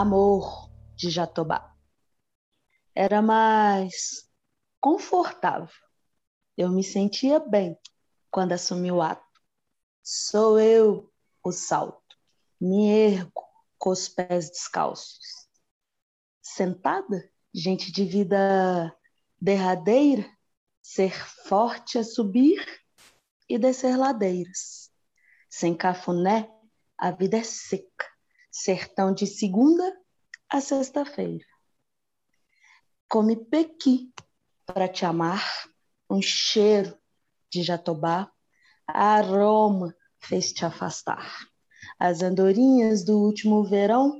Amor de Jatobá. Era mais confortável. Eu me sentia bem quando assumi o ato. Sou eu o salto. Me ergo com os pés descalços. Sentada, gente de vida derradeira, ser forte a subir e descer ladeiras. Sem cafuné, a vida é seca, sertão de segunda a sexta-feira. Come pequi para te amar, um cheiro de jatobá, aroma fez te afastar. As andorinhas do último verão,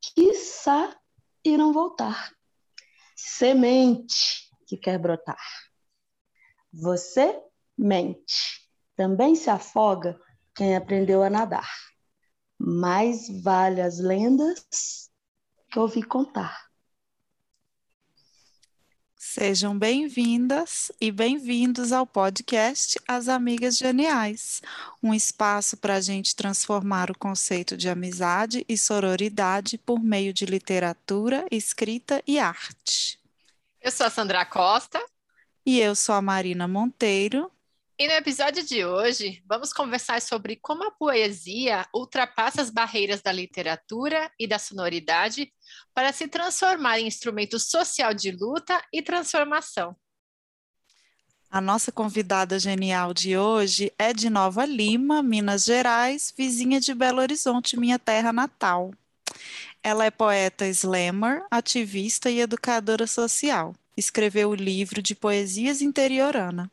quiçá, irão voltar. Semente que quer brotar. Você mente. Também se afoga quem aprendeu a nadar. Mais vale as lendas que ouvi contar. Sejam bem-vindas e bem-vindos ao podcast As Amigas Geniais, um espaço para a gente transformar o conceito de amizade e sororidade por meio de literatura, escrita e arte. Eu sou a Sandra Costa. E eu sou a Marina Monteiro. E no episódio de hoje, vamos conversar sobre como a poesia ultrapassa as barreiras da literatura e da sonoridade para se transformar em instrumento social de luta e transformação. A nossa convidada genial de hoje é de Nova Lima, Minas Gerais, vizinha de Belo Horizonte, minha terra natal. Ela é poeta slammer, ativista e educadora social. Escreveu o livro de poesias interiorana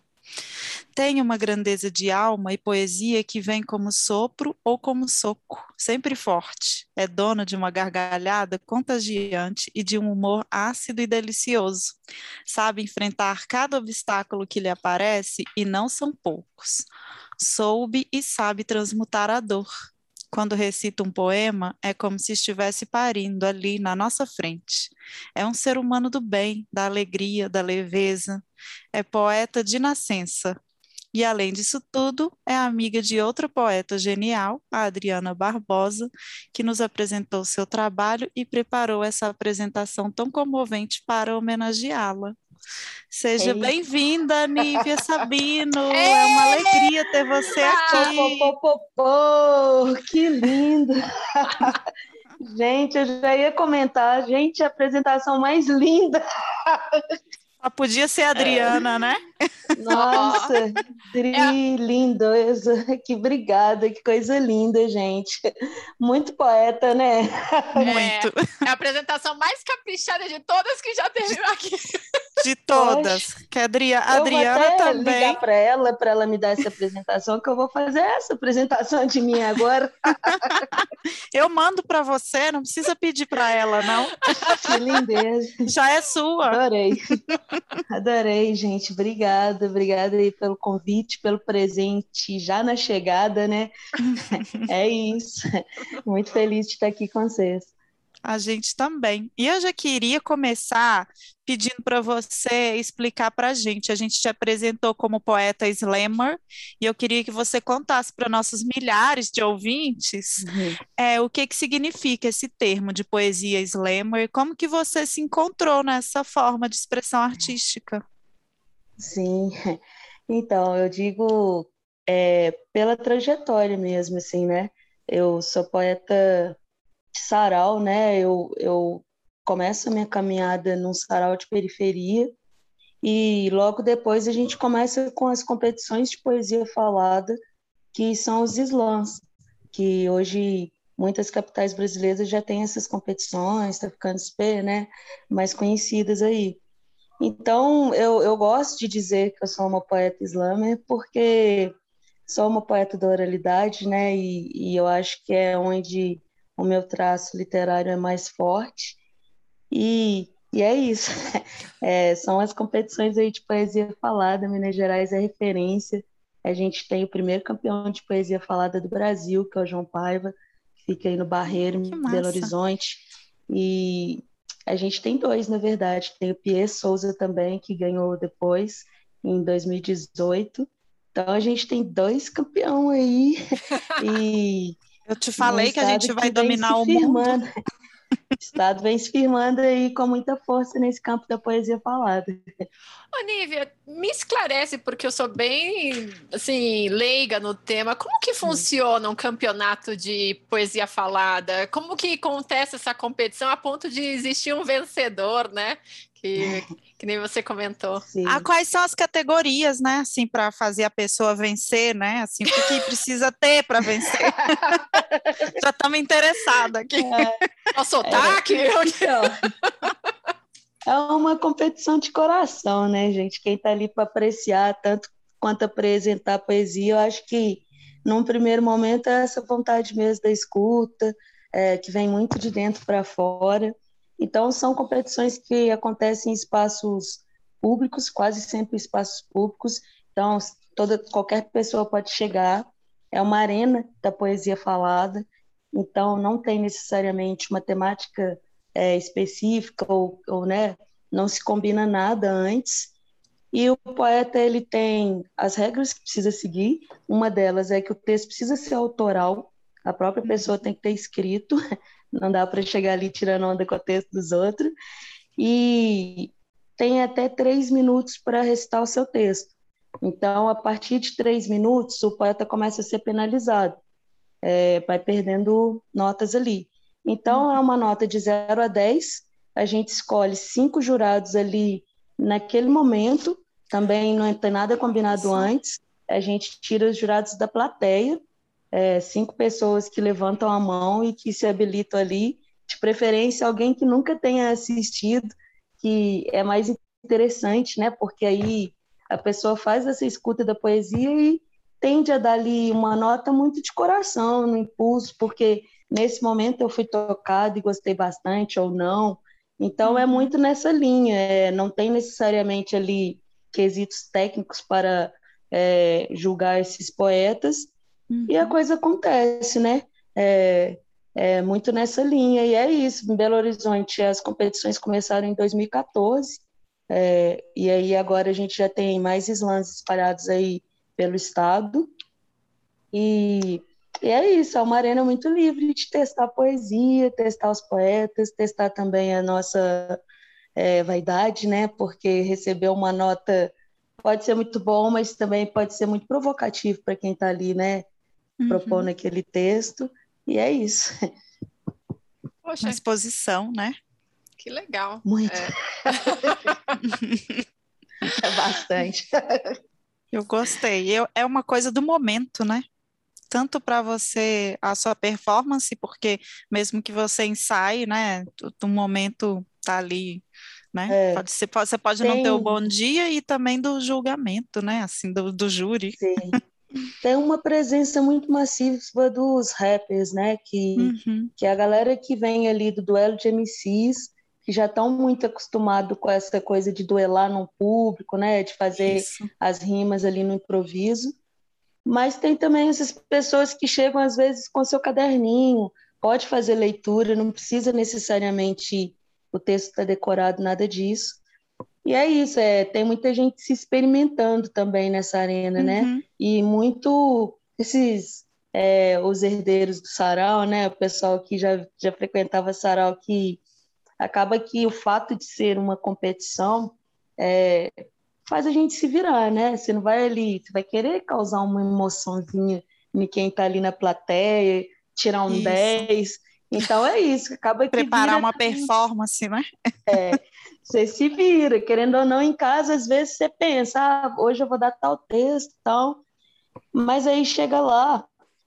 tem uma grandeza de alma e poesia que vem como sopro ou como soco, sempre forte. É dona de uma gargalhada contagiante e de um humor ácido e delicioso. Sabe enfrentar cada obstáculo que lhe aparece e não são poucos. Soube e sabe transmutar a dor. Quando recita um poema, é como se estivesse parindo ali na nossa frente. É um ser humano do bem, da alegria, da leveza. É poeta de nascença, e, além disso tudo, é amiga de outra poeta genial, a Adriana Barbosa, que nos apresentou seu trabalho e preparou essa apresentação tão comovente para homenageá-la. Seja bem-vinda, Nívia Sabino. é uma alegria ter você aqui. Pô, pô, pô, que lindo! gente, eu já ia comentar, gente, a apresentação mais linda. Só podia ser a Adriana, é. né? Nossa, Dri, é. Que obrigada, que coisa linda, gente. Muito poeta, né? Muito. É, é a apresentação mais caprichada de todas que já teve aqui. De todas. Que a Adriana, a Adriana eu vou até também. ligar para ela, para ela me dar essa apresentação, que eu vou fazer essa apresentação de mim agora. eu mando para você, não precisa pedir para ela, não. Que lindeza. Já é sua. Adorei. Adorei, gente. Obrigada, obrigada aí pelo convite, pelo presente já na chegada, né? É isso. Muito feliz de estar aqui com vocês. A gente também. E eu já queria começar pedindo para você explicar para a gente. A gente te apresentou como poeta slammer e eu queria que você contasse para nossos milhares de ouvintes uhum. é, o que, que significa esse termo de poesia slammer e como que você se encontrou nessa forma de expressão artística. Sim, então eu digo é, pela trajetória mesmo, assim, né? Eu sou poeta sarau, né? Eu, eu começo a minha caminhada num sarau de periferia e logo depois a gente começa com as competições de poesia falada, que são os slams, que hoje muitas capitais brasileiras já têm essas competições, está ficando super, né, mais conhecidas aí. Então, eu, eu gosto de dizer que eu sou uma poeta slammer porque sou uma poeta da oralidade, né, e, e eu acho que é onde o meu traço literário é mais forte. E, e é isso. É, são as competições aí de poesia falada. Minas Gerais é referência. A gente tem o primeiro campeão de poesia falada do Brasil, que é o João Paiva, que fica aí no Barreiro, em Belo Horizonte. E a gente tem dois, na verdade. Tem o Pierre Souza também, que ganhou depois, em 2018. Então a gente tem dois campeões aí. e eu te falei que a gente vai dominar o mundo. Estado vem se firmando aí com muita força nesse campo da poesia falada. Ô, Nívia, me esclarece, porque eu sou bem, assim, leiga no tema. Como que funciona um campeonato de poesia falada? Como que acontece essa competição a ponto de existir um vencedor, né? Que, que nem você comentou. Sim. Ah, quais são as categorias, né? Assim, para fazer a pessoa vencer, né? Assim, o que, que precisa ter para vencer? Já estamos interessados aqui. É. O sotaque? É, então, é uma competição de coração, né, gente? Quem está ali para apreciar tanto quanto apresentar poesia, eu acho que num primeiro momento é essa vontade mesmo da escuta, é, que vem muito de dentro para fora. Então, são competições que acontecem em espaços públicos, quase sempre espaços públicos. Então, toda, qualquer pessoa pode chegar. É uma arena da poesia falada. Então, não tem necessariamente uma temática é, específica ou, ou né, não se combina nada antes. E o poeta ele tem as regras que precisa seguir. Uma delas é que o texto precisa ser autoral. A própria pessoa tem que ter escrito não dá para chegar ali tirando onda com o texto dos outros. E tem até três minutos para recitar o seu texto. Então, a partir de três minutos, o poeta começa a ser penalizado, é, vai perdendo notas ali. Então, é uma nota de 0 a 10, a gente escolhe cinco jurados ali naquele momento, também não tem nada combinado antes, a gente tira os jurados da plateia, é, cinco pessoas que levantam a mão e que se habilitam ali, de preferência alguém que nunca tenha assistido, que é mais interessante, né? Porque aí a pessoa faz essa escuta da poesia e tende a dar ali uma nota muito de coração, no impulso, porque nesse momento eu fui tocado e gostei bastante ou não. Então é uhum. muito nessa linha, é, não tem necessariamente ali quesitos técnicos para é, julgar esses poetas, Uhum. E a uhum. coisa acontece, né? É, é muito nessa linha, e é isso. Em Belo Horizonte, as competições começaram em 2014, é, e aí agora a gente já tem mais slams espalhados aí pelo estado. E, e é isso, é uma arena muito livre de testar poesia, testar os poetas, testar também a nossa é, vaidade, né? Porque receber uma nota pode ser muito bom, mas também pode ser muito provocativo para quem está ali, né? Uhum. propondo aquele texto, e é isso. Poxa. Uma exposição, né? Que legal. Muito. É, é bastante. Eu gostei. Eu, é uma coisa do momento, né? Tanto para você, a sua performance, porque mesmo que você ensaie, né? Do momento tá ali, né? É. Pode ser, pode, você pode Tem... não ter o bom dia e também do julgamento, né? Assim, do, do júri. Sim tem uma presença muito massiva dos rappers, né? Que, uhum. que é a galera que vem ali do duelo de MCs, que já estão muito acostumados com essa coisa de duelar no público, né? De fazer Isso. as rimas ali no improviso. Mas tem também essas pessoas que chegam às vezes com seu caderninho, pode fazer leitura, não precisa necessariamente o texto estar tá decorado, nada disso. E é isso, é, tem muita gente se experimentando também nessa arena, né? uhum. né? E muito esses é, os herdeiros do sarau, né? O pessoal que já, já frequentava sarau, que acaba que o fato de ser uma competição é, faz a gente se virar, né? Você não vai ali, você vai querer causar uma emoçãozinha em quem está ali na plateia, tirar um isso. 10. Então é isso, acaba que preparar uma performance, né? É, você se vira, querendo ou não, em casa, às vezes você pensa, ah, hoje eu vou dar tal texto, tal, mas aí chega lá,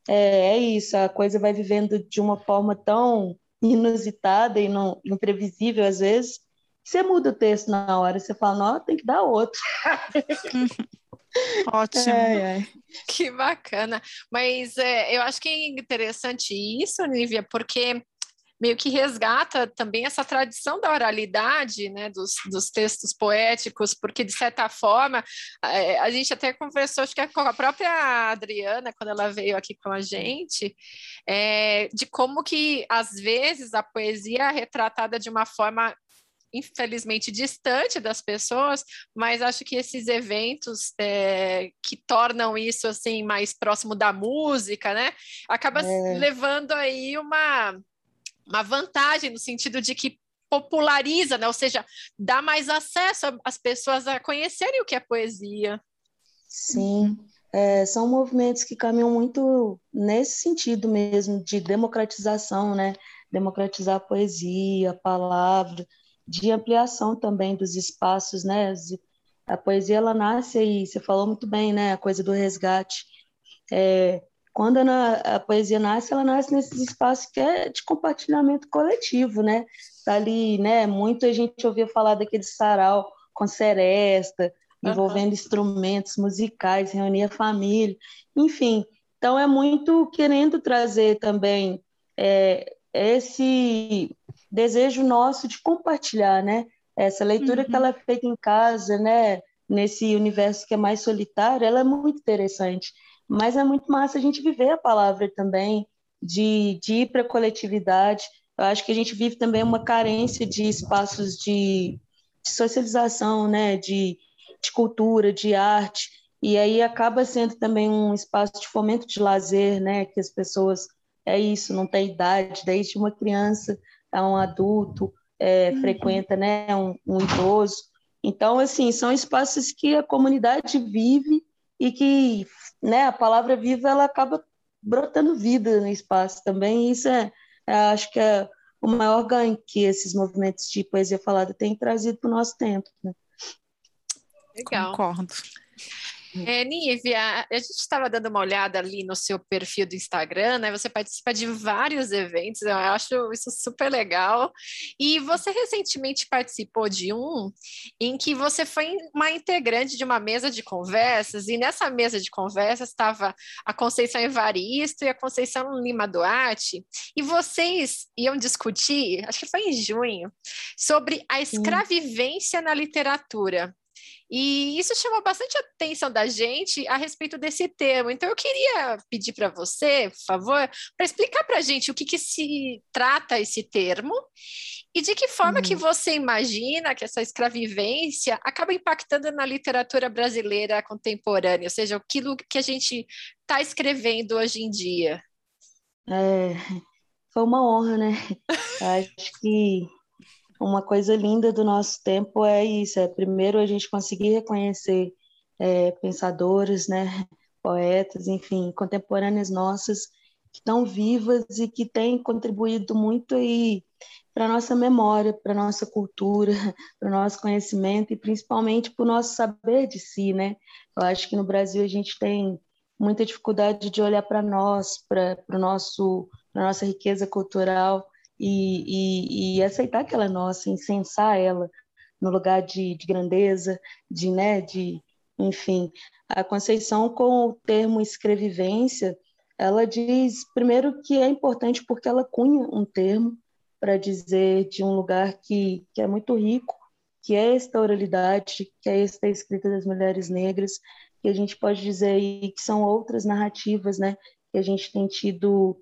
é, é isso, a coisa vai vivendo de uma forma tão inusitada e não, imprevisível às vezes, você muda o texto na hora, você fala, não, tem que dar outro. Ótimo. É, é. Que bacana. Mas é, eu acho que é interessante isso, Nívia, porque meio que resgata também essa tradição da oralidade, né, dos, dos textos poéticos, porque, de certa forma, é, a gente até conversou, acho que com a própria Adriana, quando ela veio aqui com a gente, é, de como que, às vezes, a poesia é retratada de uma forma infelizmente distante das pessoas, mas acho que esses eventos é, que tornam isso assim mais próximo da música, né, acaba é. levando aí uma uma vantagem no sentido de que populariza, né? ou seja, dá mais acesso às pessoas a conhecerem o que é poesia. Sim, é, são movimentos que caminham muito nesse sentido mesmo, de democratização, né? Democratizar a poesia, a palavra, de ampliação também dos espaços, né? A poesia, ela nasce aí, você falou muito bem, né? A coisa do resgate. É, quando a, poesia nasce, ela nasce nesses espaços que é de compartilhamento coletivo, né? Tá ali, né? Muito a gente ouvia falar daquele sarau com seresta, envolvendo uhum. instrumentos musicais, reunir a família, enfim. Então é muito querendo trazer também é, esse desejo nosso de compartilhar, né? Essa leitura uhum. que ela é feita em casa, né? Nesse universo que é mais solitário, ela é muito interessante. Mas é muito massa a gente viver a palavra também, de, de ir para a coletividade. Eu acho que a gente vive também uma carência de espaços de, de socialização, né? De, de cultura, de arte. E aí acaba sendo também um espaço de fomento de lazer, né? Que as pessoas é isso, não tem idade, desde uma criança a um adulto é, uhum. frequenta, né? Um, um idoso. Então, assim, são espaços que a comunidade vive e que né, a palavra viva ela acaba brotando vida no espaço também. E isso é, é, acho que é o maior ganho que esses movimentos de poesia falada têm trazido para o nosso tempo. Né? Legal. Concordo. É, Nívia, a gente estava dando uma olhada ali no seu perfil do Instagram, né? Você participa de vários eventos, eu acho isso super legal. E você recentemente participou de um em que você foi uma integrante de uma mesa de conversas, e nessa mesa de conversas estava a Conceição Evaristo e a Conceição Lima Duarte, e vocês iam discutir, acho que foi em junho, sobre a escravivência na literatura. E isso chamou bastante atenção da gente a respeito desse termo. Então, eu queria pedir para você, por favor, para explicar para a gente o que, que, se trata esse termo e de que forma uhum. que você imagina que essa escravivência acaba impactando na literatura brasileira contemporânea, ou seja, aquilo que a gente está escrevendo hoje em dia. É, foi uma honra, né? Acho que uma coisa linda do nosso tempo é isso, é primeiro a gente conseguir reconhecer é, pensadores, né, poetas, enfim, contemporâneas nossas que estão vivas e que têm contribuído muito aí para nossa memória, para nossa cultura, para o nosso conhecimento e principalmente para o nosso saber de si, né? Eu acho que no Brasil a gente tem muita dificuldade de olhar para nós, para o nosso, para nossa riqueza cultural e, e, e, aceitar que ela é nossa, incensar ela no lugar de, de grandeza, de, né, de, enfim. A Conceição, com o termo escrevivência, ela diz, primeiro, que é importante porque ela cunha um termo para dizer de um lugar que, que é muito rico, que é esta oralidade, que é esta escrita das mulheres negras, que a gente pode dizer aí que são outras narrativas, né, que a gente tem tido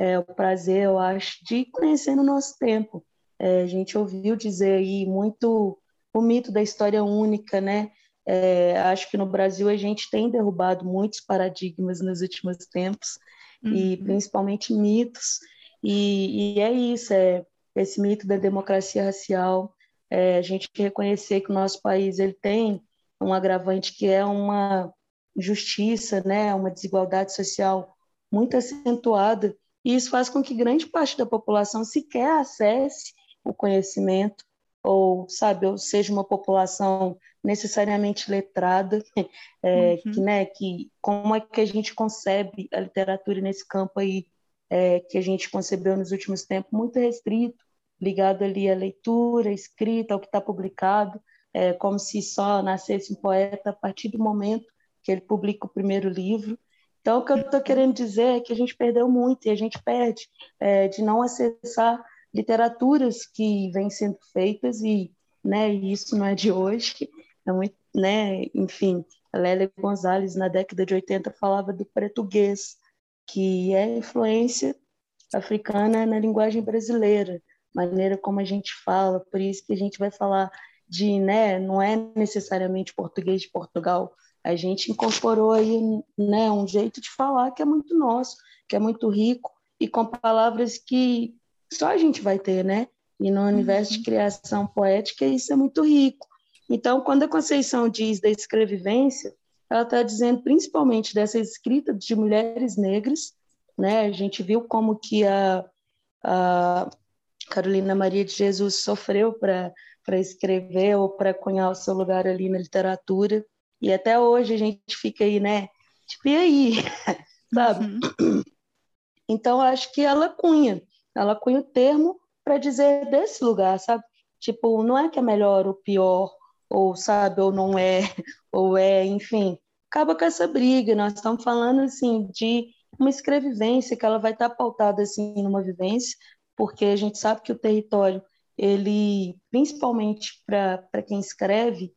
é, o prazer, eu acho, de conhecer no nosso tempo. É, a gente ouviu dizer aí muito o mito da história única, né? É, acho que no Brasil a gente tem derrubado muitos paradigmas nos últimos tempos, uhum. e principalmente mitos, e, e, é isso, é esse mito da democracia racial, é, a gente reconhecer que o nosso país ele tem um agravante que é uma justiça, né, uma desigualdade social muito acentuada, e isso faz com que grande parte da população sequer acesse o conhecimento, ou, sabe, ou seja uma população necessariamente letrada, é, uhum. que, né, que como é que a gente concebe a literatura nesse campo aí é, que a gente concebeu nos últimos tempos, muito restrito, ligado ali à leitura, à escrita, ao que está publicado, é, como se só nascesse um poeta a partir do momento que ele publica o primeiro livro, então, o que eu estou querendo dizer é que a gente perdeu muito e a gente perde é, de não acessar literaturas que vêm sendo feitas e, né, isso não é de hoje, é muito, né, enfim, a Lélia Gonzalez na década de 80 falava do português, que é influência africana na linguagem brasileira, maneira como a gente fala, por isso que a gente vai falar de, né, não é necessariamente português de Portugal, a gente incorporou aí né, um jeito de falar que é muito nosso, que é muito rico e com palavras que só a gente vai ter, né? E no universo de uhum. criação poética isso é muito rico. Então, quando a Conceição diz da escrevivência, ela está dizendo principalmente dessa escrita de mulheres negras, né? A gente viu como que a, a Carolina Maria de Jesus sofreu para escrever ou para cunhar o seu lugar ali na literatura. E até hoje a gente fica aí, né? Tipo, e aí? Sabe? Uhum. Então, acho que ela cunha. Ela cunha o termo para dizer desse lugar, sabe? Tipo, não é que é melhor ou pior, ou sabe, ou não é, ou é, enfim. Acaba com essa briga. Nós estamos falando, assim, de uma escrevivência que ela vai estar pautada, assim, numa vivência, porque a gente sabe que o território, ele, principalmente para quem escreve,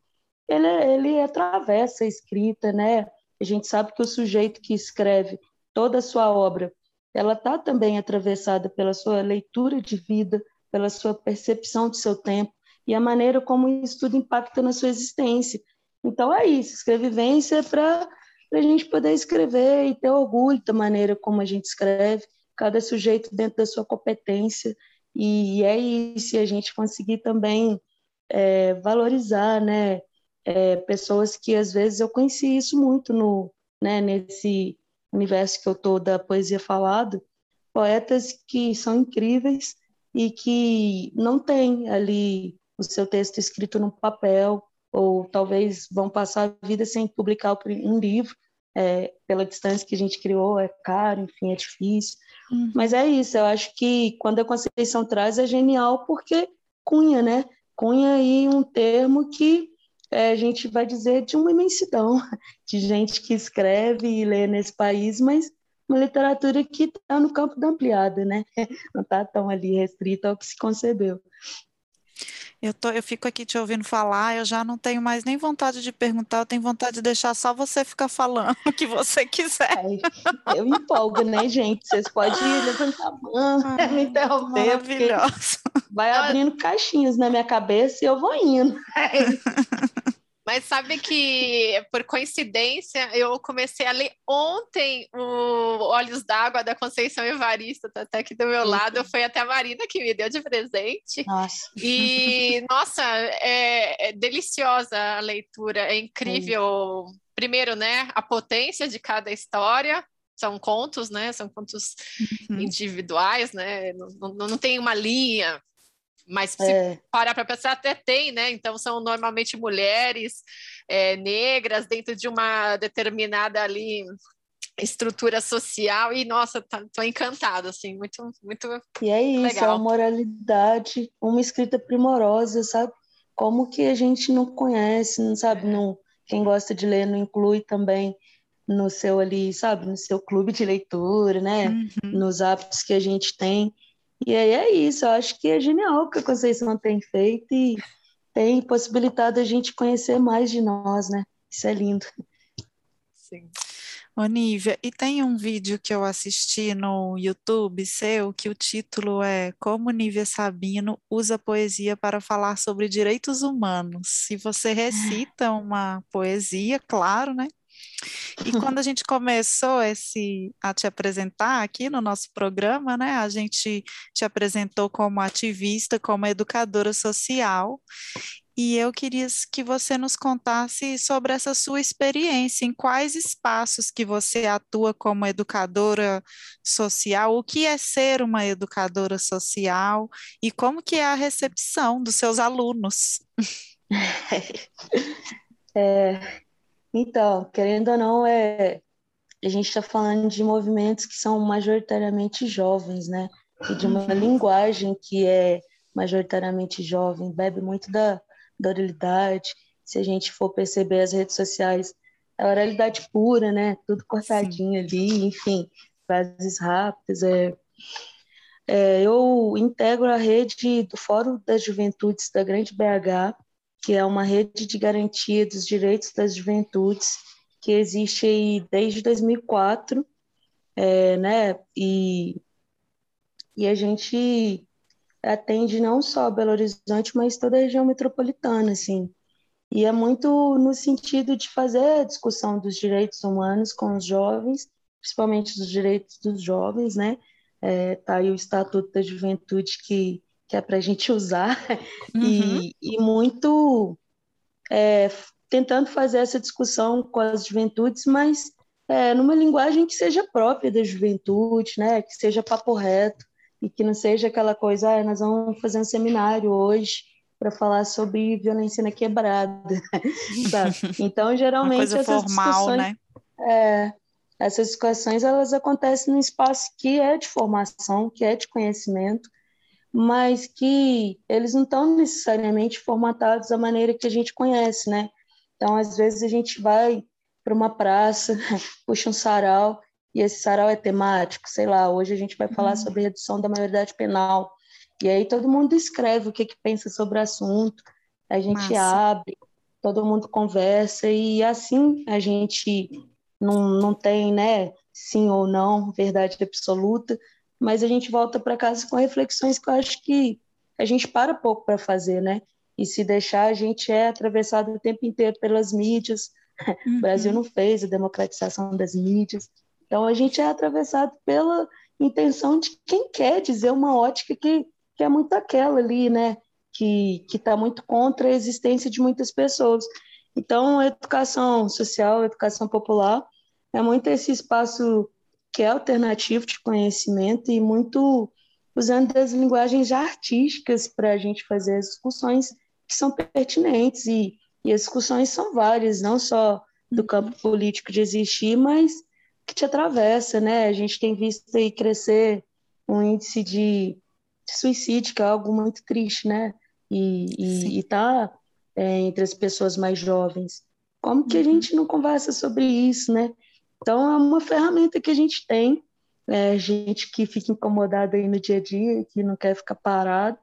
ele, ele atravessa a escrita, né? A gente sabe que o sujeito que escreve toda a sua obra, ela está também atravessada pela sua leitura de vida, pela sua percepção do seu tempo e a maneira como isso tudo impacta na sua existência. Então é isso, escrevivência é para a gente poder escrever e ter orgulho da maneira como a gente escreve, cada sujeito dentro da sua competência, e é isso, e a gente conseguir também é, valorizar, né, é, pessoas que às vezes eu conheci isso muito no, né, nesse universo que eu tô da poesia falada, poetas que são incríveis e que não têm ali o seu texto escrito no papel, ou talvez vão passar a vida sem publicar um livro, é, pela distância que a gente criou, é caro, enfim, é difícil. Uhum. Mas é isso, eu acho que quando a Conceição traz é genial porque cunha, né? Cunha aí um termo que é, a gente vai dizer de uma imensidão de gente que escreve e lê nesse país, mas uma literatura que está no campo da ampliada, né? Não está tão ali restrita ao que se concebeu. Eu, tô, eu fico aqui te ouvindo falar, eu já não tenho mais nem vontade de perguntar, eu tenho vontade de deixar só você ficar falando o que você quiser. Ai, eu empolgo, né, gente? Vocês podem levantar a mão, ah, me interromper. Maravilhoso. Vai abrindo caixinhas na minha cabeça e eu vou indo. Mas sabe que, por coincidência, eu comecei a ler ontem o Olhos d'Água da Conceição Evarista, tá até aqui do meu lado. Foi até a Marina que me deu de presente. Nossa. E, nossa, é, é deliciosa a leitura, é incrível. Primeiro, né, a potência de cada história, são contos, né? São contos uhum. individuais, né? Não, não, não, tem uma linha mas se é. parar para pensar, até tem, né? Então são normalmente mulheres é, negras dentro de uma determinada ali estrutura social e nossa, tá, tô encantada, assim, muito, muito E é isso, legal. é a moralidade, uma escrita primorosa, sabe? Como que a gente não conhece, não sabe? Não, quem gosta de ler não inclui também no seu ali, sabe? No seu clube de leitura, né? Uhum. Nos hábitos que a gente tem. E aí é isso, eu acho que é genial o que a Conceição tem feito e tem possibilitado a gente conhecer mais de nós, né? Isso é lindo. Sim. Onívia, e tem um vídeo que eu assisti no YouTube seu que o título é Como Nívia Sabino usa poesia para falar sobre direitos humanos. Se você recita uma poesia, claro, né? E quando a gente começou esse, a te apresentar aqui no nosso programa, né, a gente te apresentou como ativista, como educadora social, e eu queria que você nos contasse sobre essa sua experiência, em quais espaços que você atua como educadora social, o que é ser uma educadora social e como que é a recepção dos seus alunos. É, então, querendo ou não, é, a gente está falando de movimentos que são majoritariamente jovens, né? E de uma uhum. linguagem que é majoritariamente jovem, bebe muito da, da oralidade. Se a gente for perceber as redes sociais, é oralidade pura, né? Tudo cortadinho Sim. ali, enfim, frases rápidas. É, é, eu integro a rede do Fórum das Juventudes da Grande BH, que é uma rede de garantia dos direitos das juventudes que existe aí desde 2004, é, né? E, e a gente atende não só Belo Horizonte, mas toda a região metropolitana, assim. E é muito no sentido de fazer a discussão dos direitos humanos com os jovens, principalmente dos direitos dos jovens, né? é, tá aí o Estatuto da Juventude que, que é para a gente usar, uhum. e, e, muito é, tentando fazer essa discussão com as juventudes, mas é, numa linguagem que seja própria da juventude, né? que seja papo reto, e que não seja aquela coisa, ah, nós vamos fazer um seminário hoje para falar sobre violência na quebrada, sabe? Então, geralmente, essas formal, discussões... Né? É, essas discussões elas acontecem num espaço que é de formação, que é de conhecimento, mas que eles não estão necessariamente formatados da maneira que a gente conhece, né? Então, às vezes a gente vai para uma praça, puxa um sarau e esse sarau é temático, sei lá, hoje a gente vai falar uhum. sobre redução da maioridade penal. E aí todo mundo escreve o que, que pensa sobre o assunto, a gente Massa. abre, todo mundo conversa e assim a gente não, não tem, né, sim ou não, verdade absoluta, mas a gente volta para casa com reflexões que eu acho que a gente para pouco para fazer, né? E se deixar, a gente é atravessado o tempo inteiro pelas mídias. Uhum. O Brasil não fez a democratização das mídias. Então, a gente é atravessado pela intenção de quem quer dizer uma ótica que, que é muito aquela ali, né? Que está muito contra a existência de muitas pessoas. Então, a educação social, a educação popular, é muito esse espaço que é alternativo de conhecimento e muito usando as linguagens artísticas para a gente fazer as discussões que são pertinentes e, e as discussões são várias, não só do uhum. campo político de existir, mas que te atravessa, né? A gente tem visto aí crescer um índice de, de suicídio, que é algo muito triste, né? E está é, entre as pessoas mais jovens. Como que a uhum. gente não conversa sobre isso, né? Então, é uma ferramenta que a gente tem, é, gente que fica incomodada aí no dia a dia, que não quer ficar parado,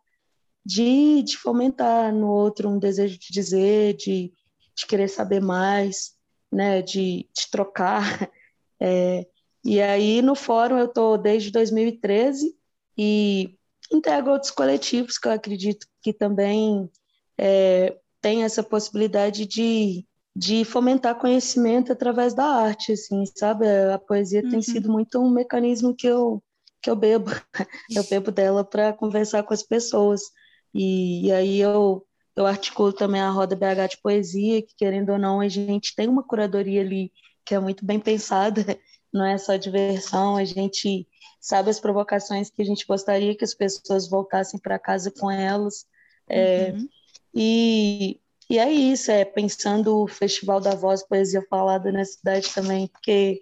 de, de fomentar no outro um desejo de dizer, de, de querer saber mais, né, de, de trocar. É, e aí, no fórum, eu estou desde 2013 e integro outros coletivos que eu acredito que também é, tem essa possibilidade de de fomentar conhecimento através da arte, assim, sabe? A poesia uhum. tem sido muito um mecanismo que eu que eu bebo, eu bebo dela para conversar com as pessoas. E, e, aí eu eu articulo também a roda BH de poesia, que querendo ou não a gente tem uma curadoria ali que é muito bem pensada, não é só diversão, a gente sabe as provocações que a gente gostaria que as pessoas voltassem para casa com elas. É, uhum. e e é isso, é pensando o Festival da Voz Poesia Falada na cidade também, porque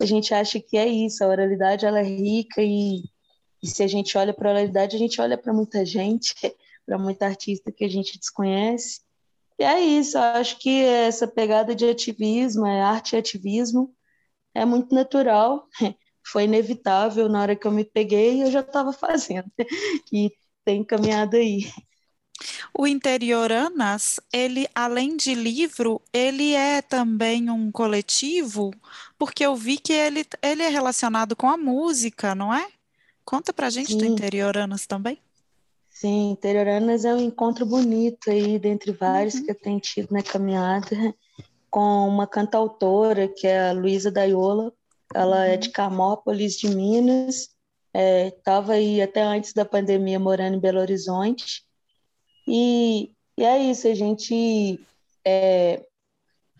a gente acha que é isso, a oralidade ela é rica e, e se a gente olha para a oralidade, a gente olha para muita gente, para muita artista que a gente desconhece. E é isso, eu acho que essa pegada de ativismo, é arte e ativismo, é muito natural, foi inevitável na hora que eu me peguei, eu já estava fazendo, e tem caminhado aí. O Interioranas, ele, além de livro, ele é também um coletivo, porque eu vi que ele, ele é relacionado com a música, não é? Conta pra gente Sim. do Interioranas também. Sim, Interioranas é um encontro bonito aí, dentre vários uhum. que eu tenho tido na caminhada, com uma cantautora, que é a Luísa Daiola. Ela uhum. é de Camópolis, de Minas. Estava é, aí até antes da pandemia morando em Belo Horizonte e, e é isso, a gente. É,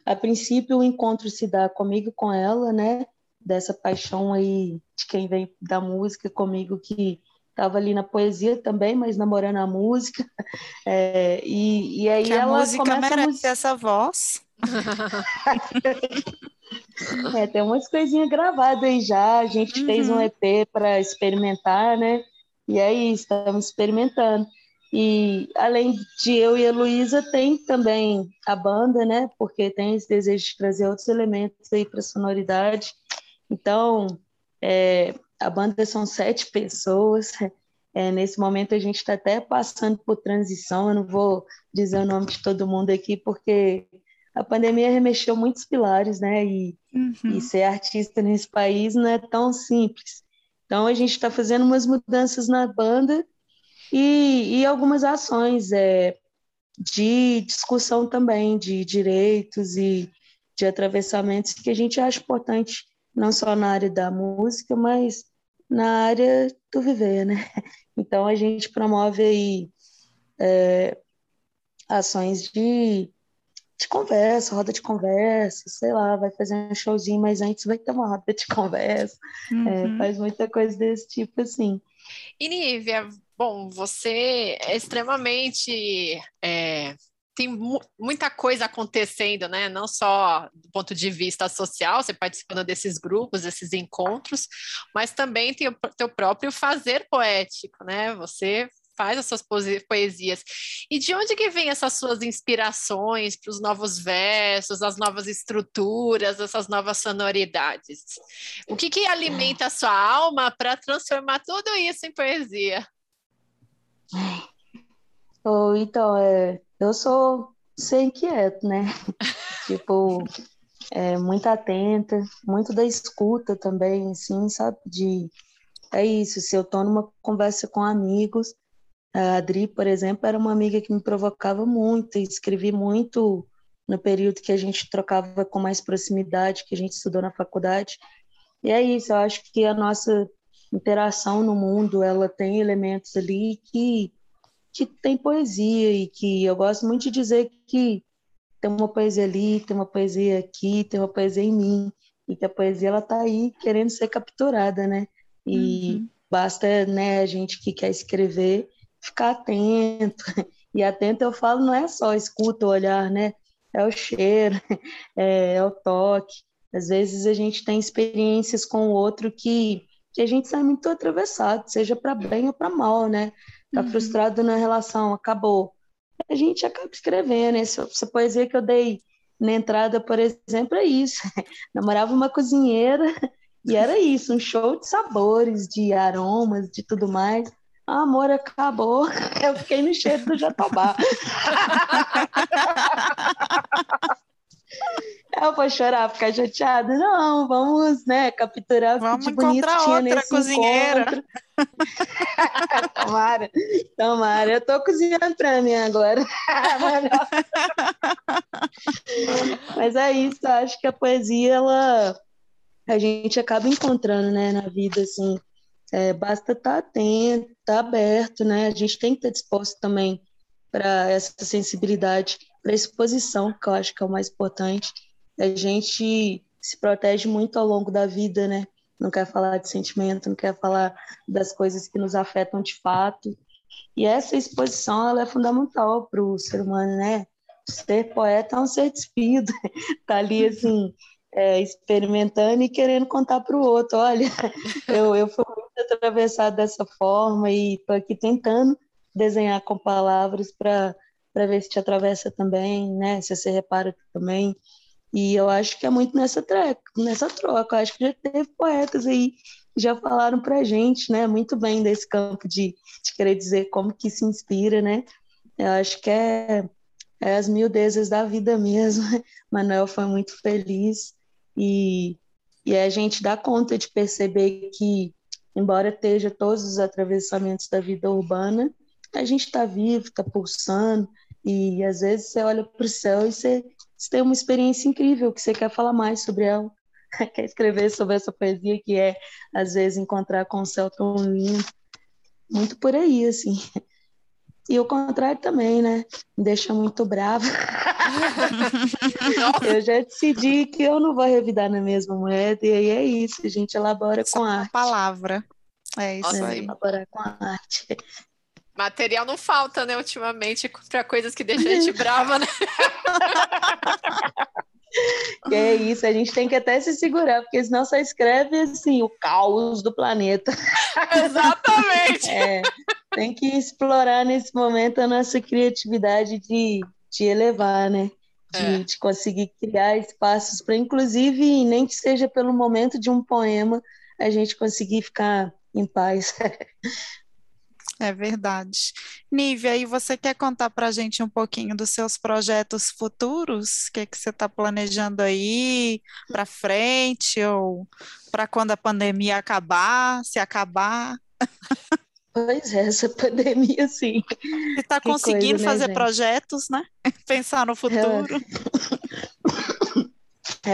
a princípio, o encontro se dá comigo com ela, né? Dessa paixão aí de quem vem da música comigo, que estava ali na poesia também, mas namorando a música. É, e, e aí que ela a música merece a essa voz. é, tem umas coisinhas gravadas aí já. A gente uhum. fez um uhum. EP para experimentar, né? E aí estamos experimentando. E além de eu e a Luísa, tem também a banda, né? Porque tem esse desejo de trazer outros elementos aí para a sonoridade. Então, é, a banda são sete pessoas. É, nesse momento a gente está até passando por transição. Eu não vou dizer o nome de todo mundo aqui, porque a pandemia remexeu muitos pilares, né? E, uhum. e ser artista nesse país não é tão simples. Então a gente está fazendo umas mudanças na banda e, e algumas ações é, de discussão também de direitos e de atravessamentos que a gente acha importante, não só na área da música, mas na área do viver, né? Então a gente promove aí é, ações de, de conversa, roda de conversa, sei lá, vai fazer um showzinho, mas antes vai ter uma roda de conversa, é, uhum. é, faz muita coisa desse tipo assim. E Nívia, bom, você é extremamente é, tem mu muita coisa acontecendo, né? Não só do ponto de vista social, você participando desses grupos, desses encontros, mas também tem o teu próprio fazer poético, né? Você faz as suas poesias. E de onde que vem essas suas inspirações para os novos versos, as novas estruturas, essas novas sonoridades? O que que alimenta a sua alma para transformar tudo isso em poesia? Oh, então, é, eu sou ser inquieto, né? tipo, é, muito atenta, muito da escuta também, assim, sabe? De, é isso, se eu tô numa conversa com amigos, a Adri, por exemplo, era uma amiga que me provocava muito, escrevi muito no período que a gente trocava com mais proximidade, que a gente estudou na faculdade. E é isso, eu acho que a nossa interação no mundo, ela tem elementos ali que que tem poesia e que eu gosto muito de dizer que tem uma poesia ali, tem uma poesia aqui, tem uma poesia em mim e que a poesia ela tá aí querendo ser capturada, né? E uhum. basta, né, a gente que quer escrever ficar atento. E atento eu falo não é só escuta o olhar, né? É o cheiro, é, é o toque. Às vezes a gente tem experiências com o outro que, que a gente sai muito atravessado, seja para bem ou para mal, né? tá uhum. frustrado na relação, acabou. A gente acaba escrevendo. Essa, essa poesia que eu dei na entrada, por exemplo, é isso. Namorava uma cozinheira e era isso, um show de sabores, de aromas, de tudo mais. Ah, amor, acabou. Eu fiquei no cheiro do jatobá. Eu vou chorar, ficar chateada? Não, vamos, né, capturar vamos o que de bonito tinha nesse cozinheira. encontro. tomara, tomara. Eu tô cozinhando para mim agora. Mas é isso, acho que a poesia, ela, a gente acaba encontrando, né, na vida, assim, é, basta estar tá atento, estar tá aberto, né, a gente tem que estar disposto também para essa sensibilidade, para exposição, que eu acho que é o mais importante, a gente se protege muito ao longo da vida, né? Não quer falar de sentimento, não quer falar das coisas que nos afetam de fato. E essa exposição ela é fundamental para o ser humano, né? Ser poeta é um ser despido, tá ali assim é, experimentando e querendo contar para o outro. Olha, eu, eu fui muito atravessado dessa forma e estou aqui tentando desenhar com palavras para ver se te atravessa também, né? Se você repara também. E eu acho que é muito nessa, treca, nessa troca. Eu acho que já teve poetas aí que já falaram para gente, né, muito bem desse campo de, de querer dizer como que se inspira, né? Eu acho que é, é as miudezas da vida mesmo. Manuel foi muito feliz e, e a gente dá conta de perceber que, embora esteja todos os atravessamentos da vida urbana, a gente está vivo, está pulsando, e às vezes você olha para o céu e você você tem uma experiência incrível que você quer falar mais sobre ela, quer escrever sobre essa poesia que é, às vezes, encontrar com o céu tão lindo. Muito por aí, assim. E o contrário também, né? Me deixa muito brava. eu já decidi que eu não vou revidar na mesma moeda, e aí é isso, a gente elabora Só com arte. palavra. É isso Nossa, aí. Elaborar com a arte. Material não falta, né, ultimamente, para coisas que deixam a gente brava, né? Que é isso, a gente tem que até se segurar, porque senão só escreve assim, o caos do planeta. Exatamente! É, tem que explorar nesse momento a nossa criatividade de, de elevar, né? De, é. de conseguir criar espaços para, inclusive, nem que seja pelo momento de um poema, a gente conseguir ficar em paz. É verdade. Nívia, e você quer contar para a gente um pouquinho dos seus projetos futuros? O que, é que você está planejando aí para frente ou para quando a pandemia acabar, se acabar? Pois é, essa pandemia, sim. Você está conseguindo coisa, né, fazer projetos, né? Pensar no futuro. é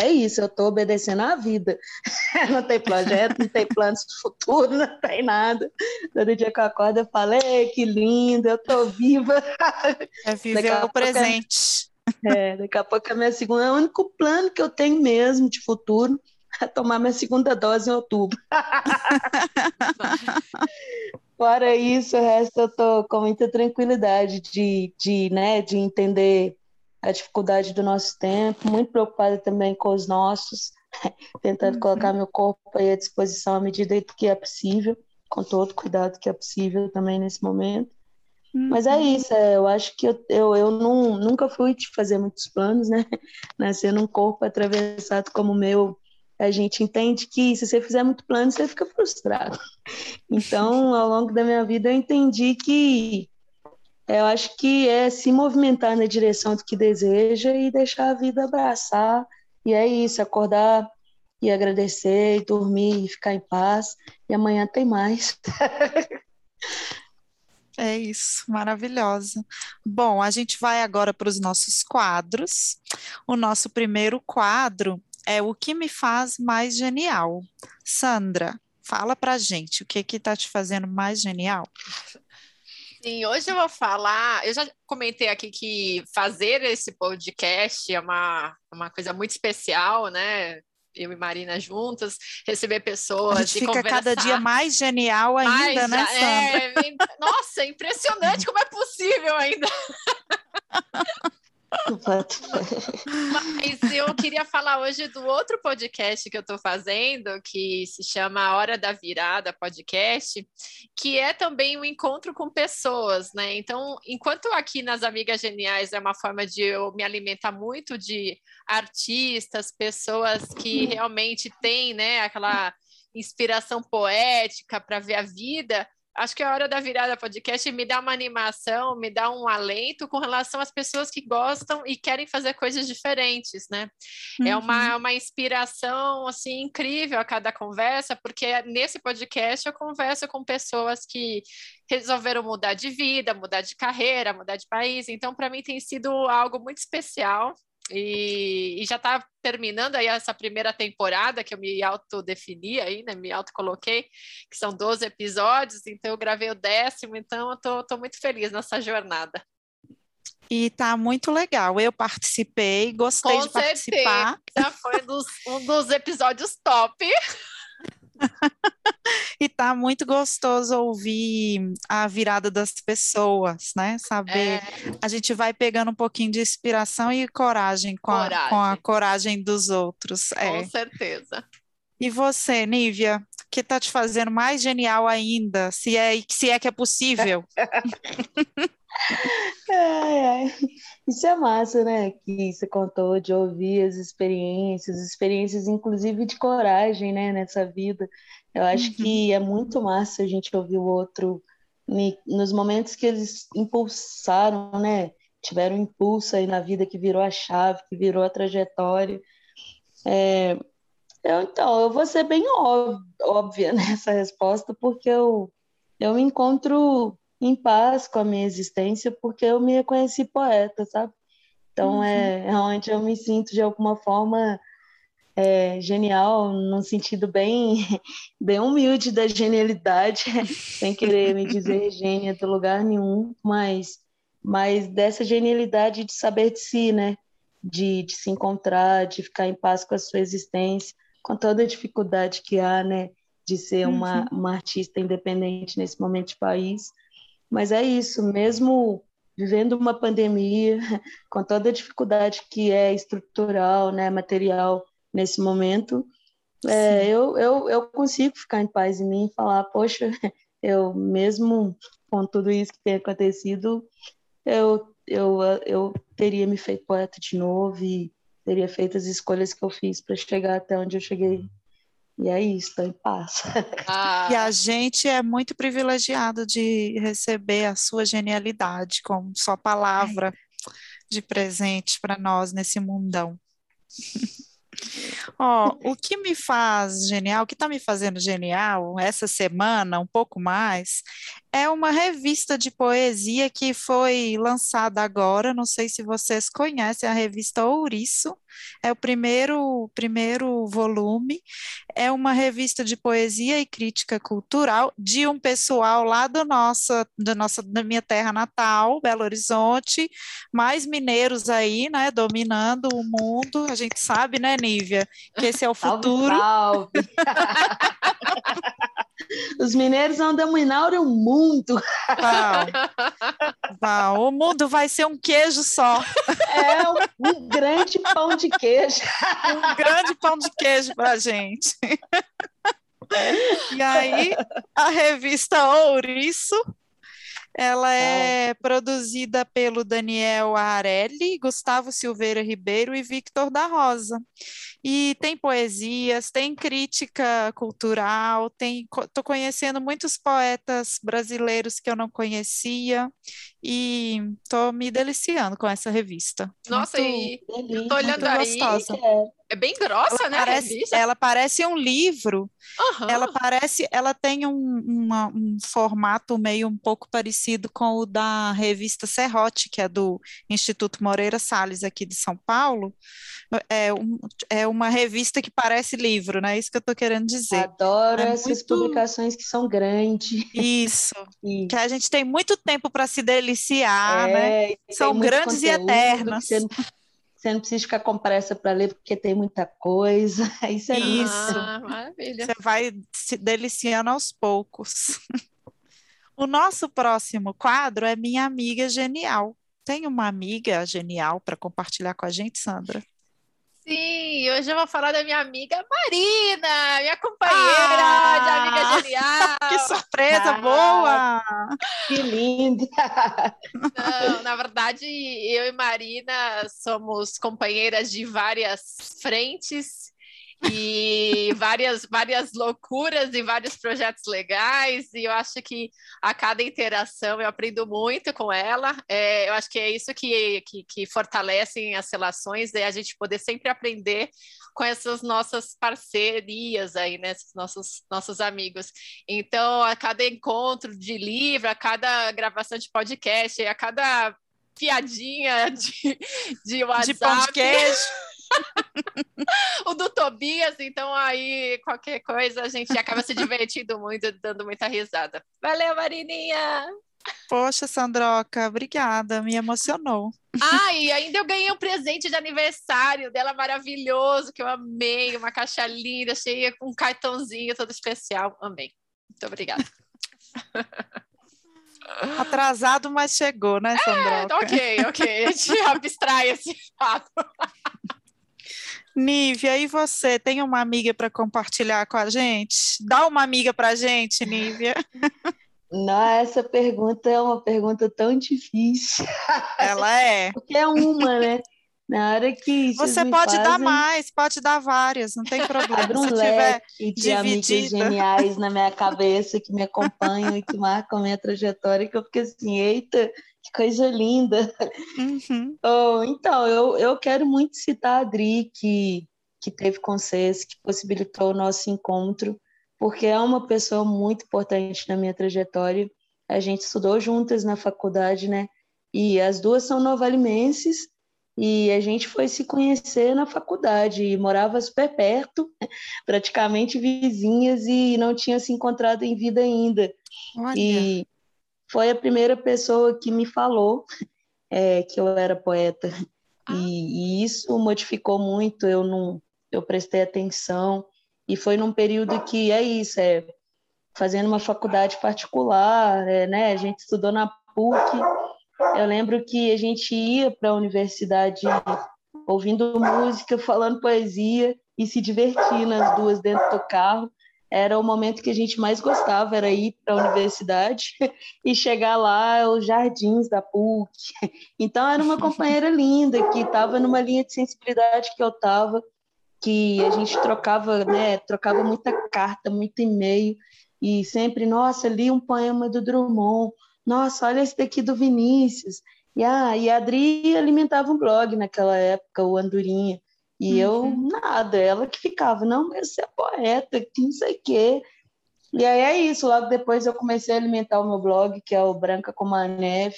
isso, eu estou obedecendo à vida. não tem projeto, não tem planos de futuro, não tem nada. Todo dia que eu acordo, eu falo, que lindo, eu estou viva. É viver o presente. É, daqui a pouco a minha segunda, é o único plano que eu tenho mesmo de futuro é tomar minha segunda dose em outubro. Fora isso, o resto eu tô com muita tranquilidade de, de, né, de entender a dificuldade do nosso tempo, muito preocupada também com os nossos, tentando uhum. colocar meu corpo à disposição à medida que é possível, com todo cuidado que é possível também nesse momento. Uhum. Mas é uhum. isso, é, eu acho que eu, eu, eu não, nunca fui de fazer muitos planos, né? Nascer num corpo atravessado como o meu, a gente entende que se você fizer muito plano, você fica frustrado. Então, ao longo da minha vida, eu entendi que eu acho que é se movimentar na direção do que deseja e deixar a vida abraçar. E é isso, acordar e agradecer, e dormir e ficar em paz. E amanhã tem mais. É isso, maravilhosa. Bom, a gente vai agora para os nossos quadros. O nosso primeiro quadro é o que me faz mais genial. Sandra, fala pra gente o que que tá te fazendo mais genial? Sim, hoje eu vou falar. Eu já comentei aqui que fazer esse podcast é uma, uma coisa muito especial, né? eu e Marina juntas, receber pessoas a gente fica conversar. cada dia mais genial ainda, mais, né, Sandra? É, nossa, é impressionante como é possível ainda. Mas eu queria falar hoje do outro podcast que eu estou fazendo, que se chama A Hora da Virada Podcast, que é também um encontro com pessoas, né? Então, enquanto aqui nas Amigas Geniais é uma forma de eu me alimentar muito de artistas, pessoas que realmente têm, né, aquela inspiração poética para ver a vida, acho que a hora da virada podcast me dá uma animação, me dá um alento com relação às pessoas que gostam e querem fazer coisas diferentes, né? Uhum. É uma, uma inspiração assim incrível a cada conversa, porque nesse podcast eu converso com pessoas que resolveram mudar de vida, mudar de carreira, mudar de país. Então, para mim tem sido algo muito especial e, e, já está terminando aí essa primeira temporada que eu me autodefini aí, né? Me autocoloquei, que são 12 episódios, então eu gravei o décimo, então eu tô, tô muito feliz nessa jornada. E tá muito legal. Eu participei, gostei Com de certeza. participar. Foi dos, um dos episódios top. e tá muito gostoso ouvir a virada das pessoas, né? Saber, é. a gente vai pegando um pouquinho de inspiração e coragem com, coragem. A, com a coragem dos outros. É. Com certeza. E você, Nívia, que tá te fazendo mais genial ainda, se é, se é que é possível? ai, ai. Isso é massa, né? Que você contou de ouvir as experiências, experiências inclusive de coragem, né? Nessa vida. Eu acho uhum. que é muito massa a gente ouvir o outro nos momentos que eles impulsaram, né? Tiveram um impulso aí na vida que virou a chave, que virou a trajetória. É, eu, então, eu vou ser bem óbvia nessa resposta, porque eu, eu me encontro em paz com a minha existência, porque eu me reconheci poeta, sabe? Então uhum. é, é onde eu me sinto de alguma forma é, genial, num sentido bem, bem humilde da genialidade, sem querer me dizer gênia do lugar nenhum, mas, mas dessa genialidade de saber de si, né? De, de se encontrar, de ficar em paz com a sua existência, com toda a dificuldade que há, né? De ser uma, uhum. uma artista independente nesse momento de país, mas é isso, mesmo vivendo uma pandemia, com toda a dificuldade que é estrutural, né, material nesse momento, é, eu, eu, eu consigo ficar em paz em mim e falar, poxa, eu mesmo com tudo isso que tem acontecido, eu, eu, eu teria me feito poeta de novo e teria feito as escolhas que eu fiz para chegar até onde eu cheguei. E é isso, estou em paz. Ah. E a gente é muito privilegiado de receber a sua genialidade como sua palavra de presente para nós nesse mundão. Ó, oh, o que me faz genial, o que está me fazendo genial essa semana, um pouco mais, é uma revista de poesia que foi lançada agora, não sei se vocês conhecem, a revista Ouriço, é o primeiro, primeiro volume, é uma revista de poesia e crítica cultural de um pessoal lá do nossa, da nossa, da minha terra natal, Belo Horizonte, mais mineiros aí, né, dominando o mundo, a gente sabe, né, Nívia, que esse é o futuro. Salve, salve. Os mineiros vão dominar o mundo. o mundo vai ser um queijo só. É um, um grande pão de queijo. Um grande pão de queijo para gente. E aí, a revista Ouriço ela é produzida pelo Daniel Arelli, Gustavo Silveira Ribeiro e Victor da Rosa. E tem poesias, tem crítica cultural, tem estou conhecendo muitos poetas brasileiros que eu não conhecia e estou me deliciando com essa revista. Nossa, muito, e eu tô olhando aí, gostosa. É bem grossa, ela né? Parece, ela parece um livro. Uhum. Ela parece, ela tem um, uma, um formato meio um pouco parecido com o da revista Serrote, que é do Instituto Moreira Salles aqui de São Paulo. É, um, é uma revista que parece livro, né? É isso que eu estou querendo dizer. Adoro é essas muito... publicações que são grandes. Isso. Isso. Que a gente tem muito tempo para se deliciar, é, né? São grandes e eternas. Você você não precisa ficar com pressa para ler, porque tem muita coisa. Isso é isso. Ah, maravilha. Você vai se deliciando aos poucos. o nosso próximo quadro é Minha Amiga Genial. Tem uma amiga genial para compartilhar com a gente, Sandra? Sim, hoje eu vou falar da minha amiga Marina, minha companheira ah, de amiga genial. Que surpresa ah, boa! Que linda! Não, na verdade, eu e Marina somos companheiras de várias frentes e várias, várias loucuras e vários projetos legais, e eu acho que a cada interação eu aprendo muito com ela. É, eu acho que é isso que, que, que fortalecem as relações, é a gente poder sempre aprender com essas nossas parcerias aí, né? Esses nossos, nossos amigos. Então, a cada encontro de livro, a cada gravação de podcast, a cada piadinha de, de WhatsApp. De queijo. o do Tobias, então aí qualquer coisa a gente acaba se divertindo muito, dando muita risada. Valeu, Marininha! Poxa, Sandroca, obrigada, me emocionou. Ah, e ainda eu ganhei um presente de aniversário dela maravilhoso, que eu amei, uma caixa linda, cheia com um cartãozinho todo especial. Amei. Muito obrigada. Atrasado, mas chegou, né, Sandroca? É, ok, ok. A gente abstrai esse fato. Nívia, e você tem uma amiga para compartilhar com a gente? Dá uma amiga para a gente, Nívia. Não, essa pergunta é uma pergunta tão difícil. Ela é. Porque é uma, né? Na hora que você pode fazem... dar mais, pode dar várias, não tem problema. Abre um Se leque de amigas geniais na minha cabeça que me acompanham e que marcam a minha trajetória, que eu fiquei assim, eita, que coisa linda. Uhum. Oh, então, eu, eu quero muito citar a Adri, que, que teve com vocês, que possibilitou o nosso encontro, porque é uma pessoa muito importante na minha trajetória. A gente estudou juntas na faculdade, né? E as duas são novalimenses, e a gente foi se conhecer na faculdade, e morava super perto, praticamente vizinhas, e não tinha se encontrado em vida ainda. Olha. E foi a primeira pessoa que me falou é, que eu era poeta. Ah. E, e, isso modificou muito, eu não eu prestei atenção e foi num período que é isso, é fazendo uma faculdade particular, é, né? A gente estudou na PUC. Eu lembro que a gente ia para a universidade ouvindo música, falando poesia e se divertindo as duas dentro do carro era o momento que a gente mais gostava, era ir para a universidade e chegar lá os jardins da PUC. Então era uma companheira linda que estava numa linha de sensibilidade que eu estava, que a gente trocava, né, trocava muita carta, muito e-mail e sempre, nossa, li um poema do Drummond, nossa, olha esse daqui do Vinícius. E a, e a Adri alimentava um blog naquela época, o Andorinha. E uhum. eu, nada, ela que ficava, não, mas você é poeta, que não sei o quê. E aí é isso, logo depois eu comecei a alimentar o meu blog, que é o Branca como a Neve,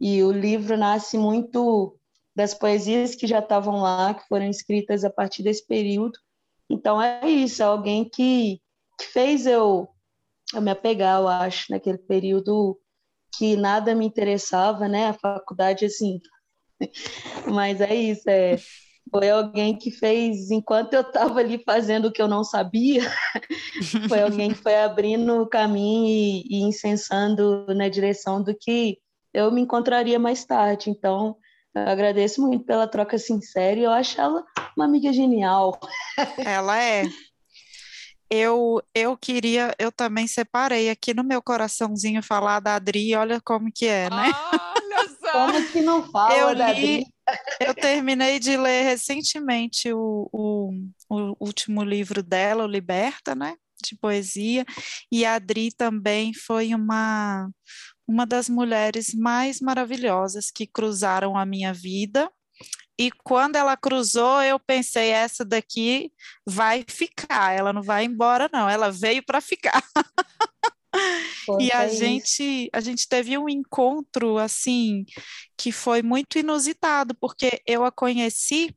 e o livro nasce muito das poesias que já estavam lá, que foram escritas a partir desse período. Então é isso, é alguém que, que fez eu, eu me apegar, eu acho, naquele período que nada me interessava, né? A faculdade, assim. Mas é isso, é, foi alguém que fez, enquanto eu estava ali fazendo o que eu não sabia, foi alguém que foi abrindo o caminho e, e incensando na direção do que eu me encontraria mais tarde. Então, eu agradeço muito pela troca sincera e eu acho ela uma amiga genial. Ela é. Eu, eu queria, eu também separei aqui no meu coraçãozinho falar da Adri, olha como que é, né? Olha só! Como que não fala eu da li, Adri? Eu terminei de ler recentemente o, o, o último livro dela, o Liberta, né? De poesia, e a Adri também foi uma, uma das mulheres mais maravilhosas que cruzaram a minha vida. E quando ela cruzou, eu pensei: essa daqui vai ficar, ela não vai embora, não, ela veio para ficar. E a isso. gente, a gente teve um encontro assim que foi muito inusitado, porque eu a conheci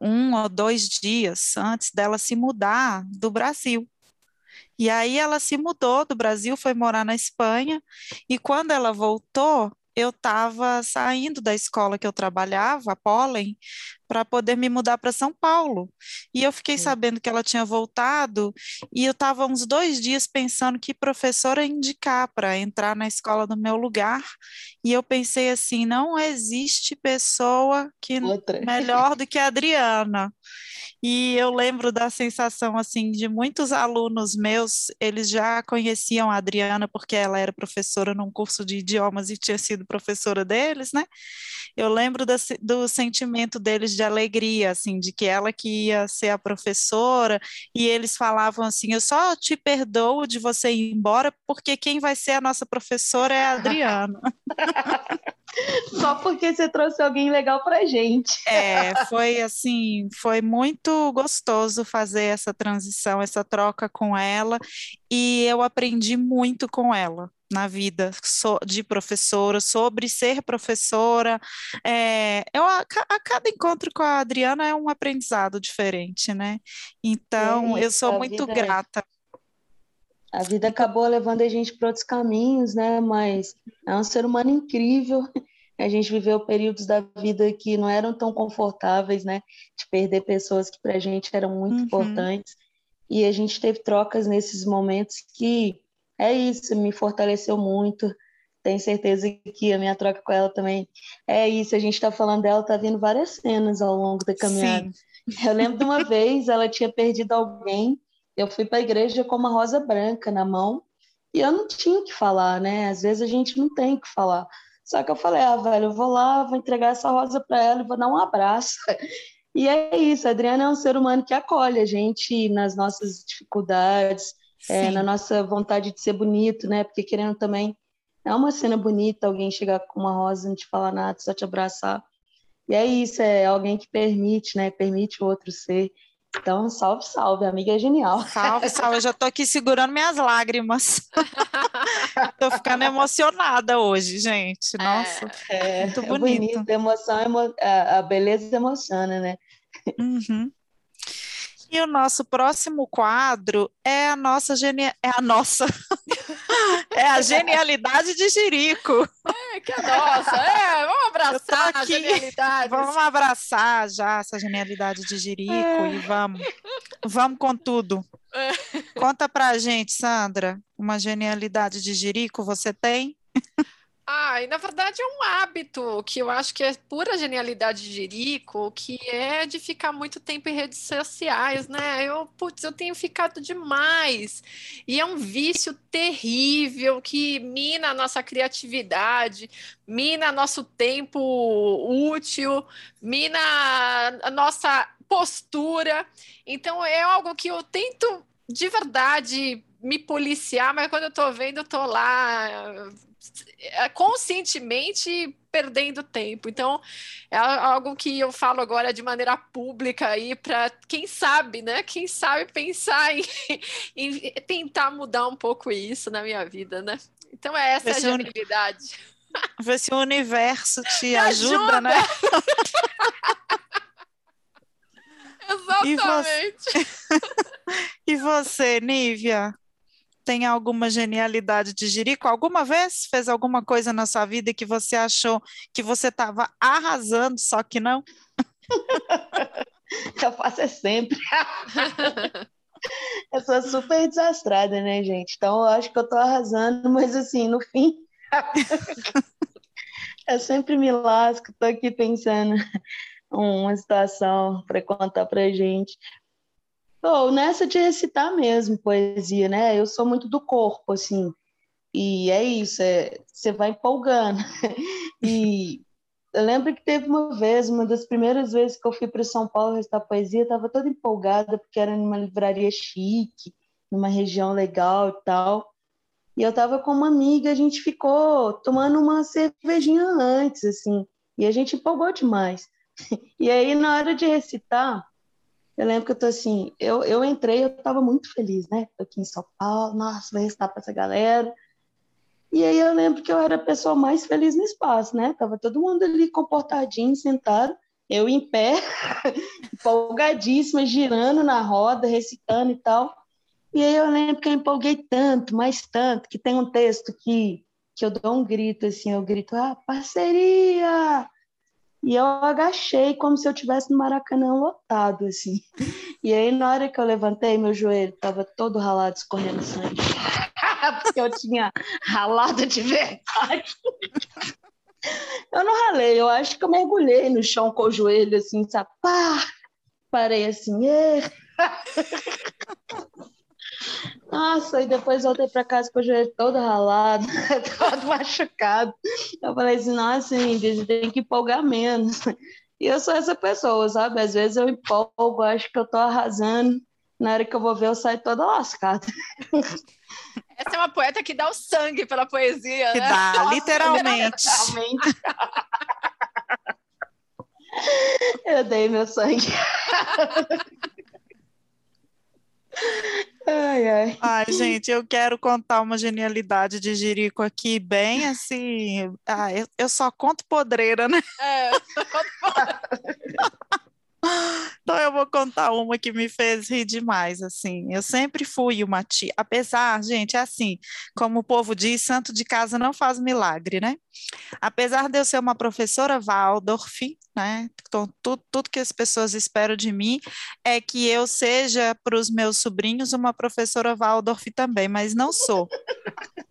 um ou dois dias antes dela se mudar do Brasil. E aí ela se mudou do Brasil, foi morar na Espanha, e quando ela voltou, eu estava saindo da escola que eu trabalhava, a Pollen, para poder me mudar para São Paulo. E eu fiquei Sim. sabendo que ela tinha voltado, e eu estava uns dois dias pensando que professora indicar para entrar na escola do meu lugar. E eu pensei assim: não existe pessoa que Outra. melhor do que a Adriana. E eu lembro da sensação assim de muitos alunos meus, eles já conheciam a Adriana porque ela era professora num curso de idiomas e tinha sido professora deles, né? Eu lembro da do sentimento deles de alegria, assim, de que ela que ia ser a professora, e eles falavam assim: "Eu só te perdoo de você ir embora, porque quem vai ser a nossa professora é a Adriana". Só porque você trouxe alguém legal pra gente. É, foi assim, foi muito gostoso fazer essa transição, essa troca com ela, e eu aprendi muito com ela na vida de professora, sobre ser professora. É, eu, a, a cada encontro com a Adriana é um aprendizado diferente, né? Então, eu isso, sou a muito grata. A vida acabou levando a gente para outros caminhos, né? Mas é um ser humano incrível. A gente viveu períodos da vida que não eram tão confortáveis, né? De perder pessoas que para a gente eram muito Uhum. importantes. E a gente teve trocas nesses momentos que é isso, me fortaleceu muito. Tenho certeza que a minha troca com ela também é isso. A gente está falando dela, tá vindo várias cenas ao longo da caminhada. Sim, Eu lembro de uma vez, ela tinha perdido alguém. Eu fui para a igreja com uma rosa branca na mão e eu não tinha o que falar, né? Às vezes a gente não tem o que falar. Só que eu falei, ah, velho, eu vou lá, vou entregar essa rosa para ela e vou dar um abraço. E é isso, a Adriana é um ser humano que acolhe a gente nas nossas dificuldades, é, na nossa vontade de ser bonito, né? Porque querendo também, é uma cena bonita alguém chegar com uma rosa e não te falar nada, só te abraçar. E é isso, é alguém que permite, né? Permite o outro ser. Então, salve, salve, amiga é genial. Salve, salve. Eu já tô aqui segurando minhas lágrimas. Tô ficando emocionada hoje, gente. Nossa, É, muito é bonito. bonito, a emoção, emo- a, a beleza emociona, né? Uhum. E o nosso próximo quadro é a nossa genia... é a nossa é a genialidade de Jerico. É, que a nossa, é, vamos abraçar a aqui. genialidade. Vamos abraçar já essa genialidade de Jerico e vamos, vamos com tudo. Conta pra gente, Sandra, uma genialidade de Jerico você tem? Ah, e na verdade é um hábito que eu acho que é pura genialidade de Jerico, que é de ficar muito tempo em redes sociais, né? Eu, putz, eu tenho ficado demais. E é um vício terrível que mina a nossa criatividade, mina nosso tempo útil, mina a nossa postura. Então é algo que eu tento de verdade me policiar, mas quando eu tô vendo, eu tô lá é, conscientemente perdendo tempo. Então, é algo que eu falo agora de maneira pública aí para quem sabe, né? Quem sabe pensar em, em, tentar mudar um pouco isso na minha vida, né? Então é essa a genialidade. Ver se o universo te ajuda, ajuda, né? Exatamente. E você... e você, Nívia? Tem alguma genialidade de Jerico? Alguma vez fez alguma coisa na sua vida que você achou que você estava arrasando, só que não? eu faço é sempre. eu sou super desastrada, né, gente? Então eu acho que eu tô arrasando, mas assim, no fim. eu sempre me lasco, tô aqui pensando uma situação para contar pra gente. Oh, nessa de recitar mesmo poesia, né? Eu sou muito do corpo, assim. E é isso, é, você vai empolgando. e eu lembro que teve uma vez, uma das primeiras vezes que eu fui para São Paulo recitar poesia, estava toda empolgada, porque era numa livraria chique, numa região legal e tal. E eu estava com uma amiga, a gente ficou tomando uma cervejinha antes, assim, e a gente empolgou demais. E aí, na hora de recitar, eu lembro que eu tô assim, eu, eu entrei, eu tava muito feliz, né? Tô aqui em São Paulo, nossa, vou recitar para essa galera. E aí eu lembro que eu era a pessoa mais feliz no espaço, né? Tava todo mundo ali comportadinho, sentado, eu em pé, empolgadíssima, girando na roda, recitando e tal. E aí eu lembro que eu empolguei tanto, mais tanto, que tem um texto que, que eu dou um grito, assim, eu grito, ah, parceria! E eu agachei como se eu tivesse no Maracanã lotado, assim. E aí, na hora que eu levantei, meu joelho estava todo ralado, escorrendo sangue. Porque eu tinha ralado de verdade. Eu não ralei, eu acho que eu mergulhei no chão com o joelho, assim, sabe? Pá! Parei assim, Ê! Nossa, e depois voltei para casa com o joelho todo ralado, todo machucado. Eu falei assim, nossa, você tem que empolgar menos. E eu sou essa pessoa, sabe? Às vezes eu empolgo, acho que eu tô arrasando. Na hora que eu vou ver, eu saio toda lascada. Essa é uma poeta que dá o sangue pela poesia, que né? dá, Nossa, literalmente. literalmente. eu dei meu sangue. Ai, ai. Ai, gente, eu quero contar uma genialidade de Jerico aqui, bem assim. Ah, eu, eu só conto podreira, né? É, só conto podreira. Então eu vou contar uma que me fez rir demais, assim. Eu sempre fui uma tia, apesar, gente, é assim, como o povo diz, santo de casa não faz milagre, né? Apesar de eu ser uma professora Waldorf, né? Então, tudo, tudo que as pessoas esperam de mim é que eu seja para os meus sobrinhos uma professora Waldorf também, mas não sou.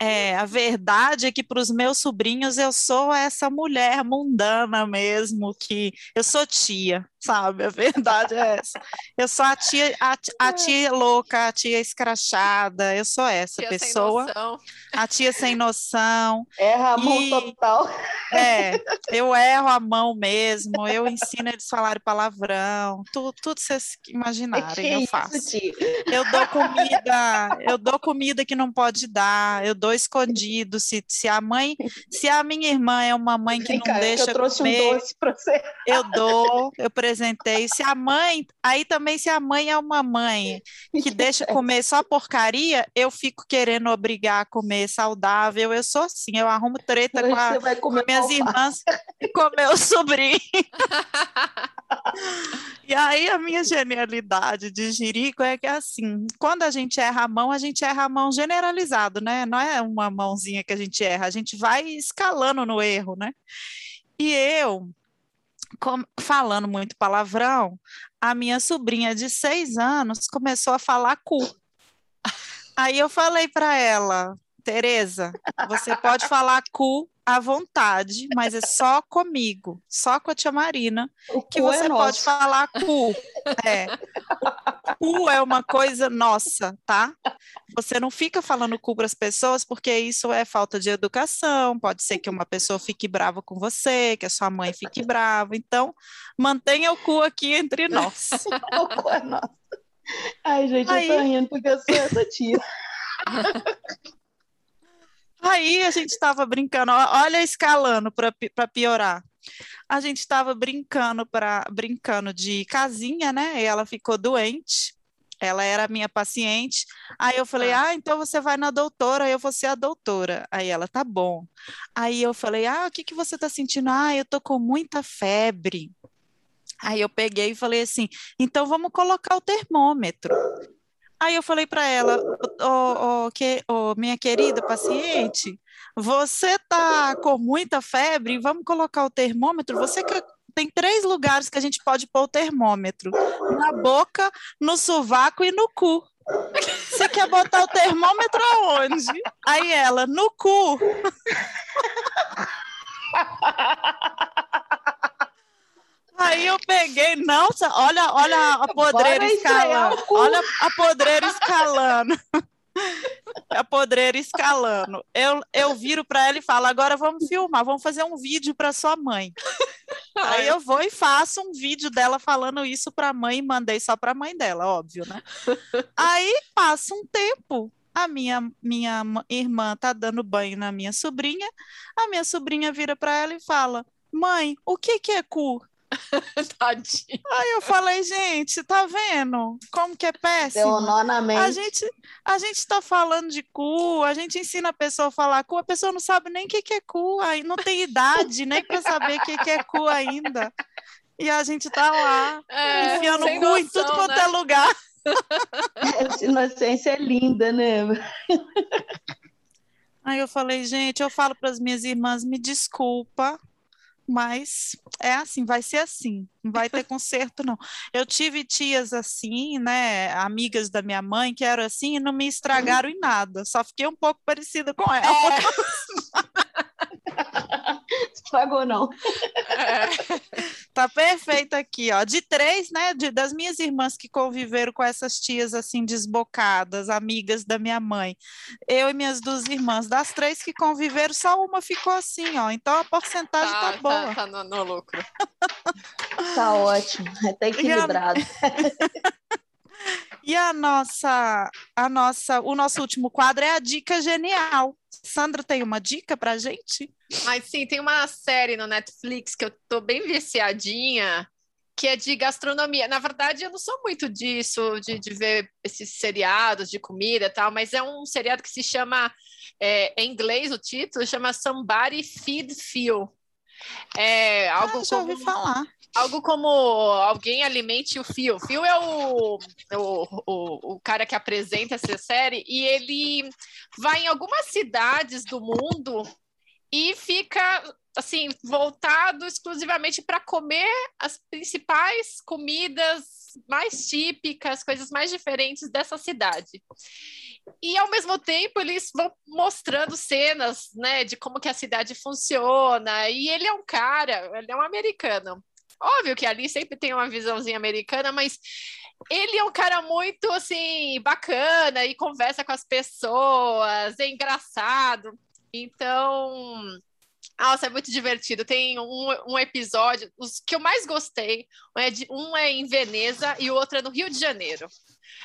É, a verdade é que para os meus sobrinhos eu sou essa mulher mundana mesmo, que eu sou tia, sabe? A verdade é essa. Eu sou a tia, a, a tia louca, a tia escrachada, eu sou essa tia pessoa. A tia sem noção. Erra a mão e, total. É, eu erro a mão mesmo, eu ensino eles a falarem palavrão, tudo, tudo vocês imaginarem, eu faço. Isso, eu dou comida, eu dou comida que não pode dar, eu dou escondido. Se, se a mãe, se a minha irmã é uma mãe que não deixa eu trouxe comer, um doce pra você. eu dou, eu apresentei. Se a mãe, aí também se a mãe é uma mãe que deixa comer só porcaria, eu fico querendo obrigar a comer saudável. Eu sou assim, eu arrumo treta com, a, com minhas irmãs e com meu sobrinho. e aí a minha genialidade de Jirico é que assim, quando a gente erra a mão, a gente erra a mão generalizado, né? Não é uma mãozinha que a gente erra, a gente vai escalando no erro, né? E eu falando muito palavrão, a minha sobrinha de seis anos começou a falar cu. Aí eu falei para ela, Tereza, você pode falar cu à vontade, mas é só comigo, só com a tia Marina, o que é você é pode falar cu. É. O cu é uma coisa nossa, tá? Você não fica falando cu para as pessoas, porque isso é falta de educação. Pode ser que uma pessoa fique brava com você, que a sua mãe fique brava. Então, mantenha o cu aqui entre nós. o cu é nosso. Ai, gente, Aí... eu tô rindo porque eu sou essa tia. Aí a gente estava brincando, olha escalando para piorar. A gente estava brincando para brincando de casinha, né? E ela ficou doente. Ela era minha paciente. Aí eu falei: "Ah, então você vai na doutora, eu vou ser a doutora". Aí ela: "Tá bom". Aí eu falei: "Ah, o que que você está sentindo?". "Ah, eu tô com muita febre". Aí eu peguei e falei assim: "Então vamos colocar o termômetro". Aí eu falei para ela, oh, oh, que, oh, minha querida paciente, você tá com muita febre, vamos colocar o termômetro. Você que tem três lugares que a gente pode pôr o termômetro: na boca, no sovaco e no cu. Você quer botar o termômetro aonde? Aí ela, no cu. Aí eu peguei, não, olha, olha a podreira escalando. Olha a podreira escalando. A podreira escalando. Eu, eu viro para ela e falo: agora vamos filmar, vamos fazer um vídeo para sua mãe. Aí eu vou e faço um vídeo dela falando isso para a mãe e mandei só para a mãe dela, óbvio, né? Aí passa um tempo, a minha, minha irmã tá dando banho na minha sobrinha, a minha sobrinha vira para ela e fala: Mãe, o que, que é cu? Tadinho. Aí eu falei, gente, tá vendo como que é péssimo? Deu um nó na mente. A gente, a gente tá falando de cu, a gente ensina a pessoa a falar cu, a pessoa não sabe nem o que, que é cu, aí não tem idade nem para saber o que, que é cu ainda. E a gente tá lá, é, enfiando cu noção, em tudo quanto né? é lugar. Essa inocência é linda, né? Aí eu falei, gente, eu falo para as minhas irmãs, me desculpa, mas é assim, vai ser assim, não vai ter conserto, não. Eu tive tias assim, né, amigas da minha mãe, que eram assim e não me estragaram em nada, só fiquei um pouco parecida com ela. É. Estragou, não. É. Tá perfeito aqui, ó. De três, né? De, das minhas irmãs que conviveram com essas tias assim desbocadas, amigas da minha mãe. Eu e minhas duas irmãs, das três que conviveram, só uma ficou assim, ó. Então a porcentagem tá, tá boa. Tá, tá no, no, lucro. Tá ótimo, tá equilibrado. E a nossa, a nossa, o nosso último quadro é a dica genial. Sandra tem uma dica para gente? Mas sim, tem uma série no Netflix que eu tô bem viciadinha, que é de gastronomia. Na verdade, eu não sou muito disso, de, de ver esses seriados de comida e tal, mas é um seriado que se chama, é, em inglês o título, chama Somebody Feed Phil. É algo ah, já como... ouvi falar. Algo como alguém alimente o Fio. O Fio é o, o, o, o, cara que apresenta essa série e ele vai em algumas cidades do mundo e fica assim voltado exclusivamente para comer as principais comidas mais típicas, coisas mais diferentes dessa cidade. E ao mesmo tempo eles vão mostrando cenas, né, de como que a cidade funciona. E ele é um cara, ele é um americano. Óbvio que ali sempre tem uma visãozinha americana, mas ele é um cara muito assim bacana e conversa com as pessoas, é engraçado. Então, nossa, é muito divertido. Tem um, um episódio, os que eu mais gostei, um é, de, um é em Veneza e o outro é no Rio de Janeiro.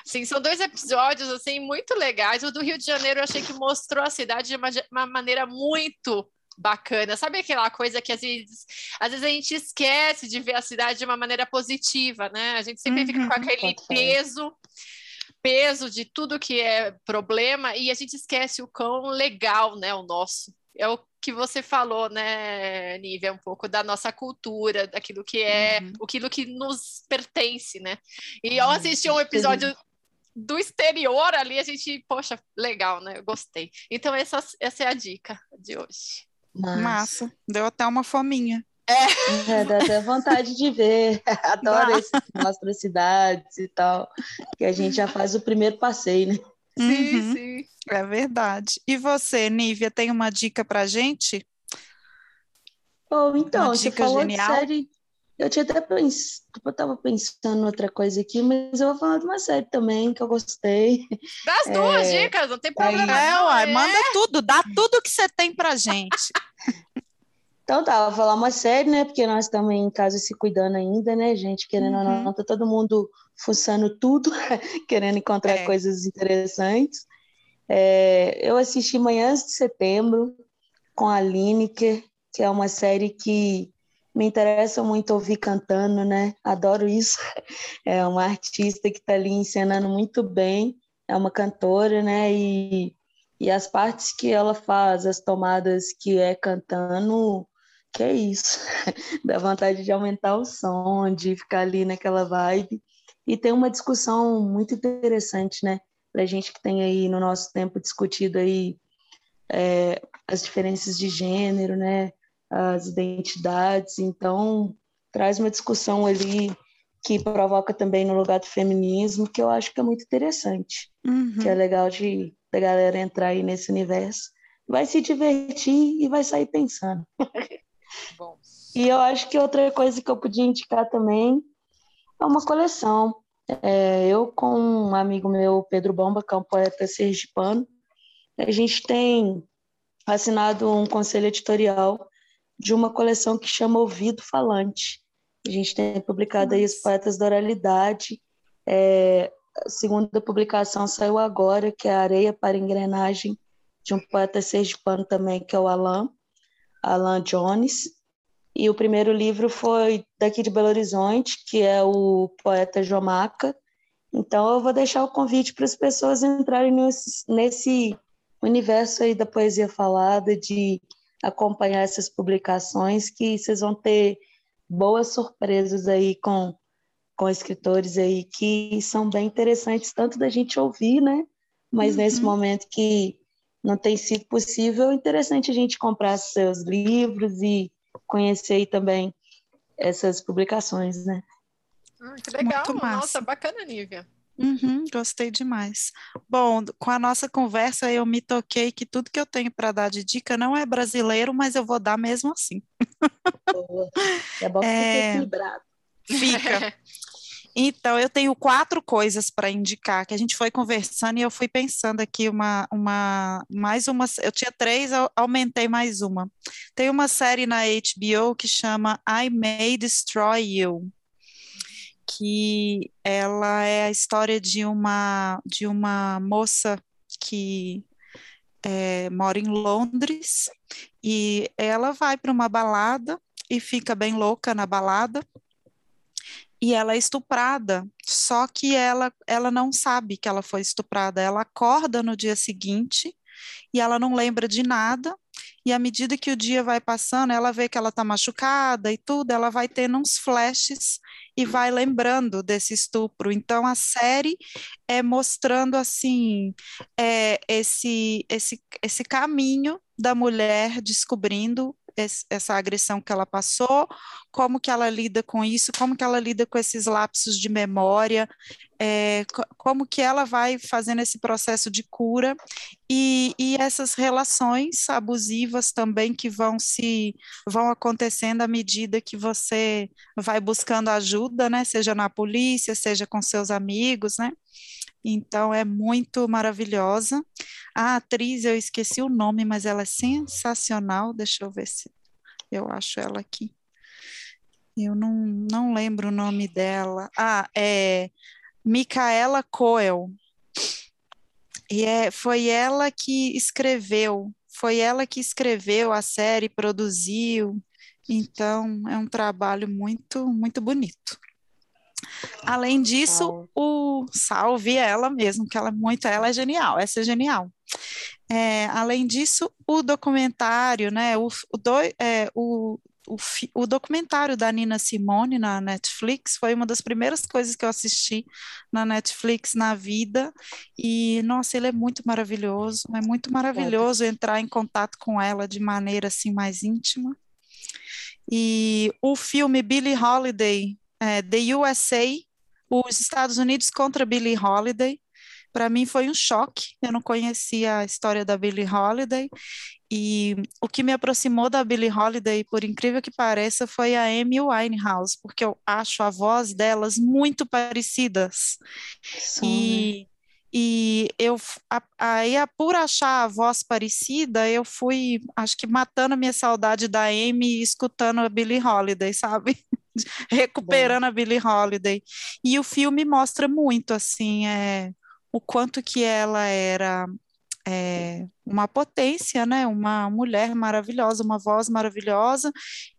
Sim, são dois episódios assim muito legais. O do Rio de Janeiro eu achei que mostrou a cidade de uma, uma maneira muito bacana. Sabe aquela coisa que às vezes, às vezes a gente esquece de ver a cidade de uma maneira positiva, né? A gente sempre uhum, fica com uhum, aquele peso peso de tudo que é problema e a gente esquece o quão legal, né, o nosso. É o que você falou, né, Nívia, um pouco da nossa cultura, daquilo que é, uhum. aquilo que nos pertence, né? E ao assistir um episódio do exterior ali, a gente, poxa, legal, né? Eu gostei. Então, essa, essa é a dica de hoje. Massa. Massa. Deu até uma fominha. É. é dá até vontade de ver. Adoro esse mostra cidades e tal. Que a gente já faz o primeiro passeio, né? Sim, uhum. sim. É verdade. E você, Nívia, tem uma dica pra gente? Oh, então, uma você falou genial? de série. Eu tinha até pensado, eu tava pensando em outra coisa aqui, mas eu vou falar de uma série também que eu gostei. Dá as duas é... dicas, não tem problema. É, uai, é. manda tudo, dá tudo que você tem pra gente. Então tá, vou falar uma série, né? Porque nós estamos em casa se cuidando ainda, né, gente? Querendo ou não, uhum. tá todo mundo fuçando tudo, querendo encontrar é. coisas interessantes. É, eu assisti Manhãs de Setembro com a Lineker, que é uma série que me interessa muito ouvir cantando, né? Adoro isso. É uma artista que está ali encenando muito bem, é uma cantora, né? E, e as partes que ela faz, as tomadas que é cantando, que é isso. Dá vontade de aumentar o som, de ficar ali naquela vibe. E tem uma discussão muito interessante, né? Para gente que tem aí no nosso tempo discutido aí é, as diferenças de gênero, né? As identidades, então traz uma discussão ali que provoca também no lugar do feminismo, que eu acho que é muito interessante, uhum. que é legal de da galera entrar aí nesse universo, vai se divertir e vai sair pensando. Bom. E eu acho que outra coisa que eu podia indicar também é uma coleção. É, eu com um amigo meu, Pedro Bomba, que é um poeta sergipano, a gente tem assinado um conselho editorial de uma coleção que chama Ouvido Falante. A gente tem publicado aí os poetas da oralidade. É, a segunda publicação saiu agora, que é Areia para Engrenagem, de um poeta sergipano também, que é o Alan, Alan Jones. E o primeiro livro foi daqui de Belo Horizonte, que é o poeta Jomaca. Então eu vou deixar o convite para as pessoas entrarem nesse, nesse universo aí da poesia falada, de acompanhar essas publicações, que vocês vão ter boas surpresas aí com, com escritores aí que são bem interessantes, tanto da gente ouvir, né? Mas uhum. nesse momento que não tem sido possível, é interessante a gente comprar seus livros e conhecer aí também essas publicações, né? Ah, que legal, nossa, bacana, Nívia. Uhum, gostei demais. Bom, com a nossa conversa eu me toquei que tudo que eu tenho para dar de dica não é brasileiro, mas eu vou dar mesmo assim. Boa. É bom que é... equilibrado. Fica. Então, eu tenho quatro coisas para indicar, que a gente foi conversando e eu fui pensando aqui uma, uma, mais uma, eu tinha três, eu aumentei mais uma. Tem uma série na HBO que chama I May Destroy You, que ela é a história de uma, de uma moça que é, mora em Londres e ela vai para uma balada e fica bem louca na balada e ela é estuprada, só que ela, ela não sabe que ela foi estuprada, ela acorda no dia seguinte e ela não lembra de nada, e à medida que o dia vai passando, ela vê que ela está machucada e tudo, ela vai tendo uns flashes e vai lembrando desse estupro. Então a série é mostrando assim é, esse, esse, esse caminho da mulher descobrindo essa agressão que ela passou, como que ela lida com isso, como que ela lida com esses lapsos de memória, é, como que ela vai fazendo esse processo de cura e, e, essas relações abusivas também que vão se vão acontecendo à medida que você vai buscando ajuda, né? Seja na polícia, seja com seus amigos, né? Então é muito maravilhosa. A atriz, eu esqueci o nome, mas ela é sensacional. Deixa eu ver se eu acho ela aqui. Eu não, não lembro o nome dela. Ah, é Micaela Coel. E é, foi ela que escreveu, foi ela que escreveu a série, produziu. Então, é um trabalho muito, muito bonito. Além disso, o salve ela mesmo, que ela é muito, ela é genial, essa é genial. É, além disso, o documentário, né, o, o, do, é, o, o, o, documentário da Nina Simone na Netflix foi uma das primeiras coisas que eu assisti na Netflix na vida e nossa, ele é muito maravilhoso, é muito maravilhoso entrar em contato com ela de maneira assim mais íntima. E o filme Billie Holiday é, The USA, os Estados Unidos contra Billie Holiday. Para mim foi um choque, eu não conhecia a história da Billie Holiday, e o que me aproximou da Billie Holiday, por incrível que pareça, foi a Amy Winehouse, porque eu acho a voz delas muito parecidas. E, E eu, aí, por achar a voz parecida, eu fui, acho que matando a minha saudade da Amy e escutando a Billie Holiday, sabe? Recuperando Bom. a Billie Holiday. E o filme mostra muito, assim, é, o quanto que ela era é, uma potência, né? Uma mulher maravilhosa, uma voz maravilhosa,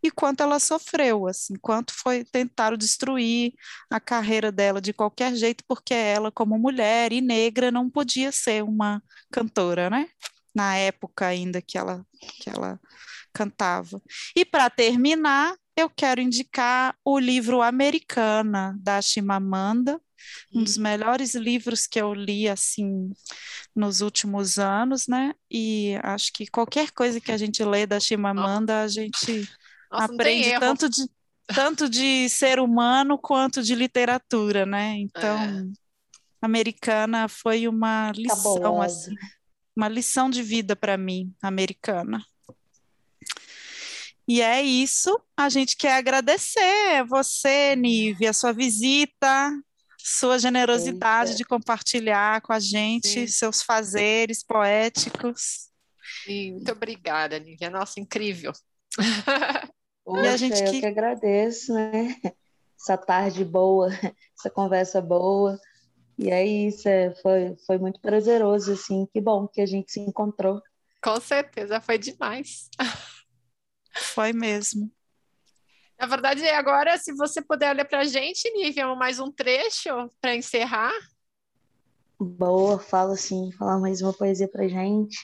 e quanto ela sofreu, assim, quanto foi tentaram destruir a carreira dela de qualquer jeito, porque ela, como mulher e negra, não podia ser uma cantora, né? Na época ainda que ela que ela cantava. E para terminar, eu quero indicar o livro Americana da Chimamanda, um dos melhores livros que eu li assim nos últimos anos, né? E acho que qualquer coisa que a gente lê da Chimamanda, a gente Nossa, aprende tanto de tanto de ser humano quanto de literatura, né? Então, é. americana foi uma lição assim, uma lição de vida para mim, americana. E é isso. A gente quer agradecer você, Nive, a sua visita, sua generosidade Eita. de compartilhar com a gente Sim. seus fazeres poéticos. Sim, muito obrigada, Nívia. Nossa, incrível. Poxa, e a gente eu que... que agradeço, né? Essa tarde boa, essa conversa boa. E é isso, é, foi, foi muito prazeroso, assim. Que bom que a gente se encontrou. Com certeza, foi demais. Foi mesmo. Na verdade, agora, se você puder ler para a gente, Nívia, mais um trecho para encerrar. Boa, fala sim, falar mais uma poesia para gente,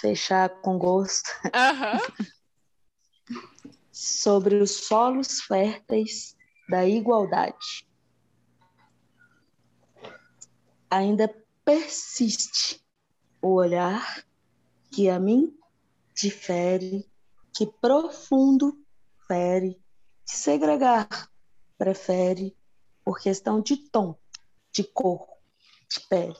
fechar com gosto. Uhum. Sobre os solos férteis da igualdade. Ainda persiste o olhar que a mim difere, que profundo fere de segregar, prefere por questão de tom, de cor, de pele.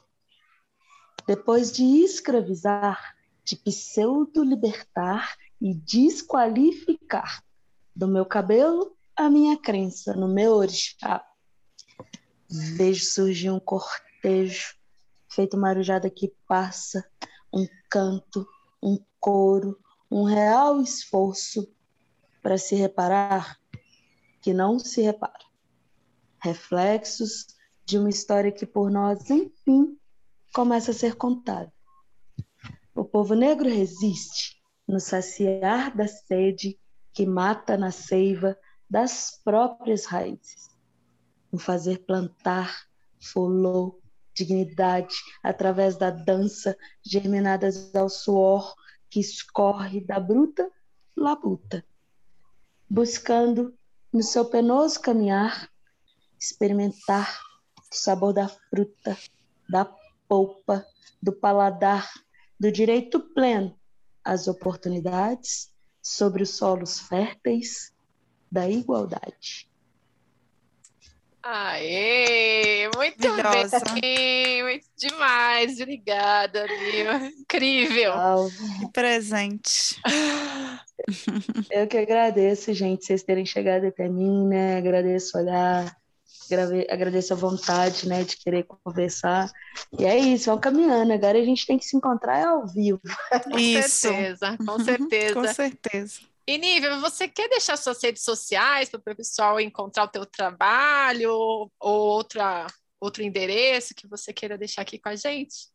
Depois de escravizar, de pseudo-libertar e desqualificar do meu cabelo a minha crença no meu orixá. Vejo surgir um cortejo, feito marujada que passa, um canto, um coro, um real esforço para se reparar que não se repara. Reflexos de uma história que por nós, enfim, começa a ser contada. O povo negro resiste no saciar da sede que mata na seiva das próprias raízes, no fazer plantar folô, dignidade através da dança germinadas ao suor que escorre da bruta labuta, buscando no seu penoso caminhar, experimentar o sabor da fruta, da polpa, do paladar, do direito pleno às oportunidades sobre os solos férteis da igualdade. Aê, muito bem, muito demais, obrigada, Mil. Incrível. Que presente. Eu que agradeço, gente, vocês terem chegado até mim, né? Agradeço olhar, agradeço a vontade, né, de querer conversar. E é isso, vamos caminhando. Agora a gente tem que se encontrar ao vivo. Com isso. certeza, com certeza. com certeza. E Nívia, você quer deixar suas redes sociais para o pessoal encontrar o teu trabalho ou outra, outro endereço que você queira deixar aqui com a gente?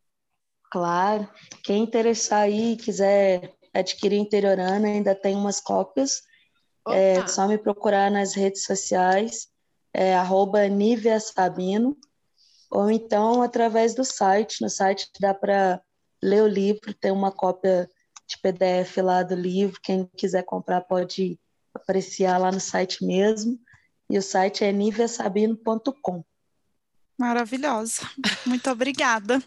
Claro. Quem interessar aí, quiser adquirir Interiorana, ainda tem umas cópias. É só me procurar nas redes sociais, é, arroba Nívia Sabino, ou então através do site. No site dá para ler o livro, tem uma cópia de PDF lá do livro. Quem quiser comprar pode apreciar lá no site mesmo. E o site é niviasabino.com. Maravilhosa. Muito obrigada.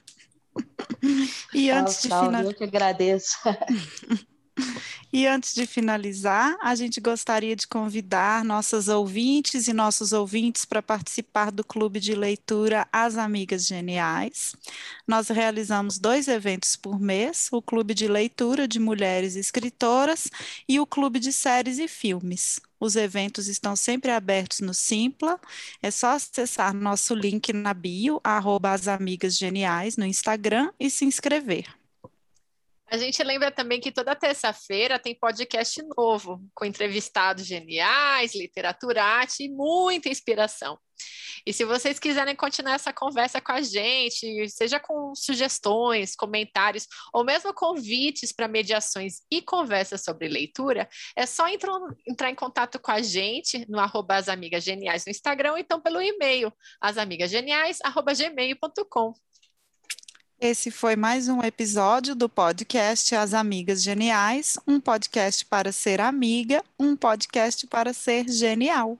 E antes de finalizar. Eu que agradeço. E antes de finalizar, a gente gostaria de convidar nossas ouvintes e nossos ouvintes para participar do clube de leitura As Amigas Geniais. Nós realizamos dois eventos por mês: o clube de leitura de mulheres escritoras e o clube de séries e filmes. Os eventos estão sempre abertos no Simpla. É só acessar nosso link na bio, arroba as amigas geniais no Instagram e se inscrever. A gente lembra também que toda terça-feira tem podcast novo, com entrevistados geniais, literatura, arte e muita inspiração. E se vocês quiserem continuar essa conversa com a gente, seja com sugestões, comentários, ou mesmo convites para mediações e conversas sobre leitura, é só entrar, entrar em contato com a gente no arroba as amigas geniais no Instagram, ou então pelo e-mail, asamigasgeniais.gmail.com. Esse foi mais um episódio do podcast As Amigas Geniais, um podcast para ser amiga, um podcast para ser genial.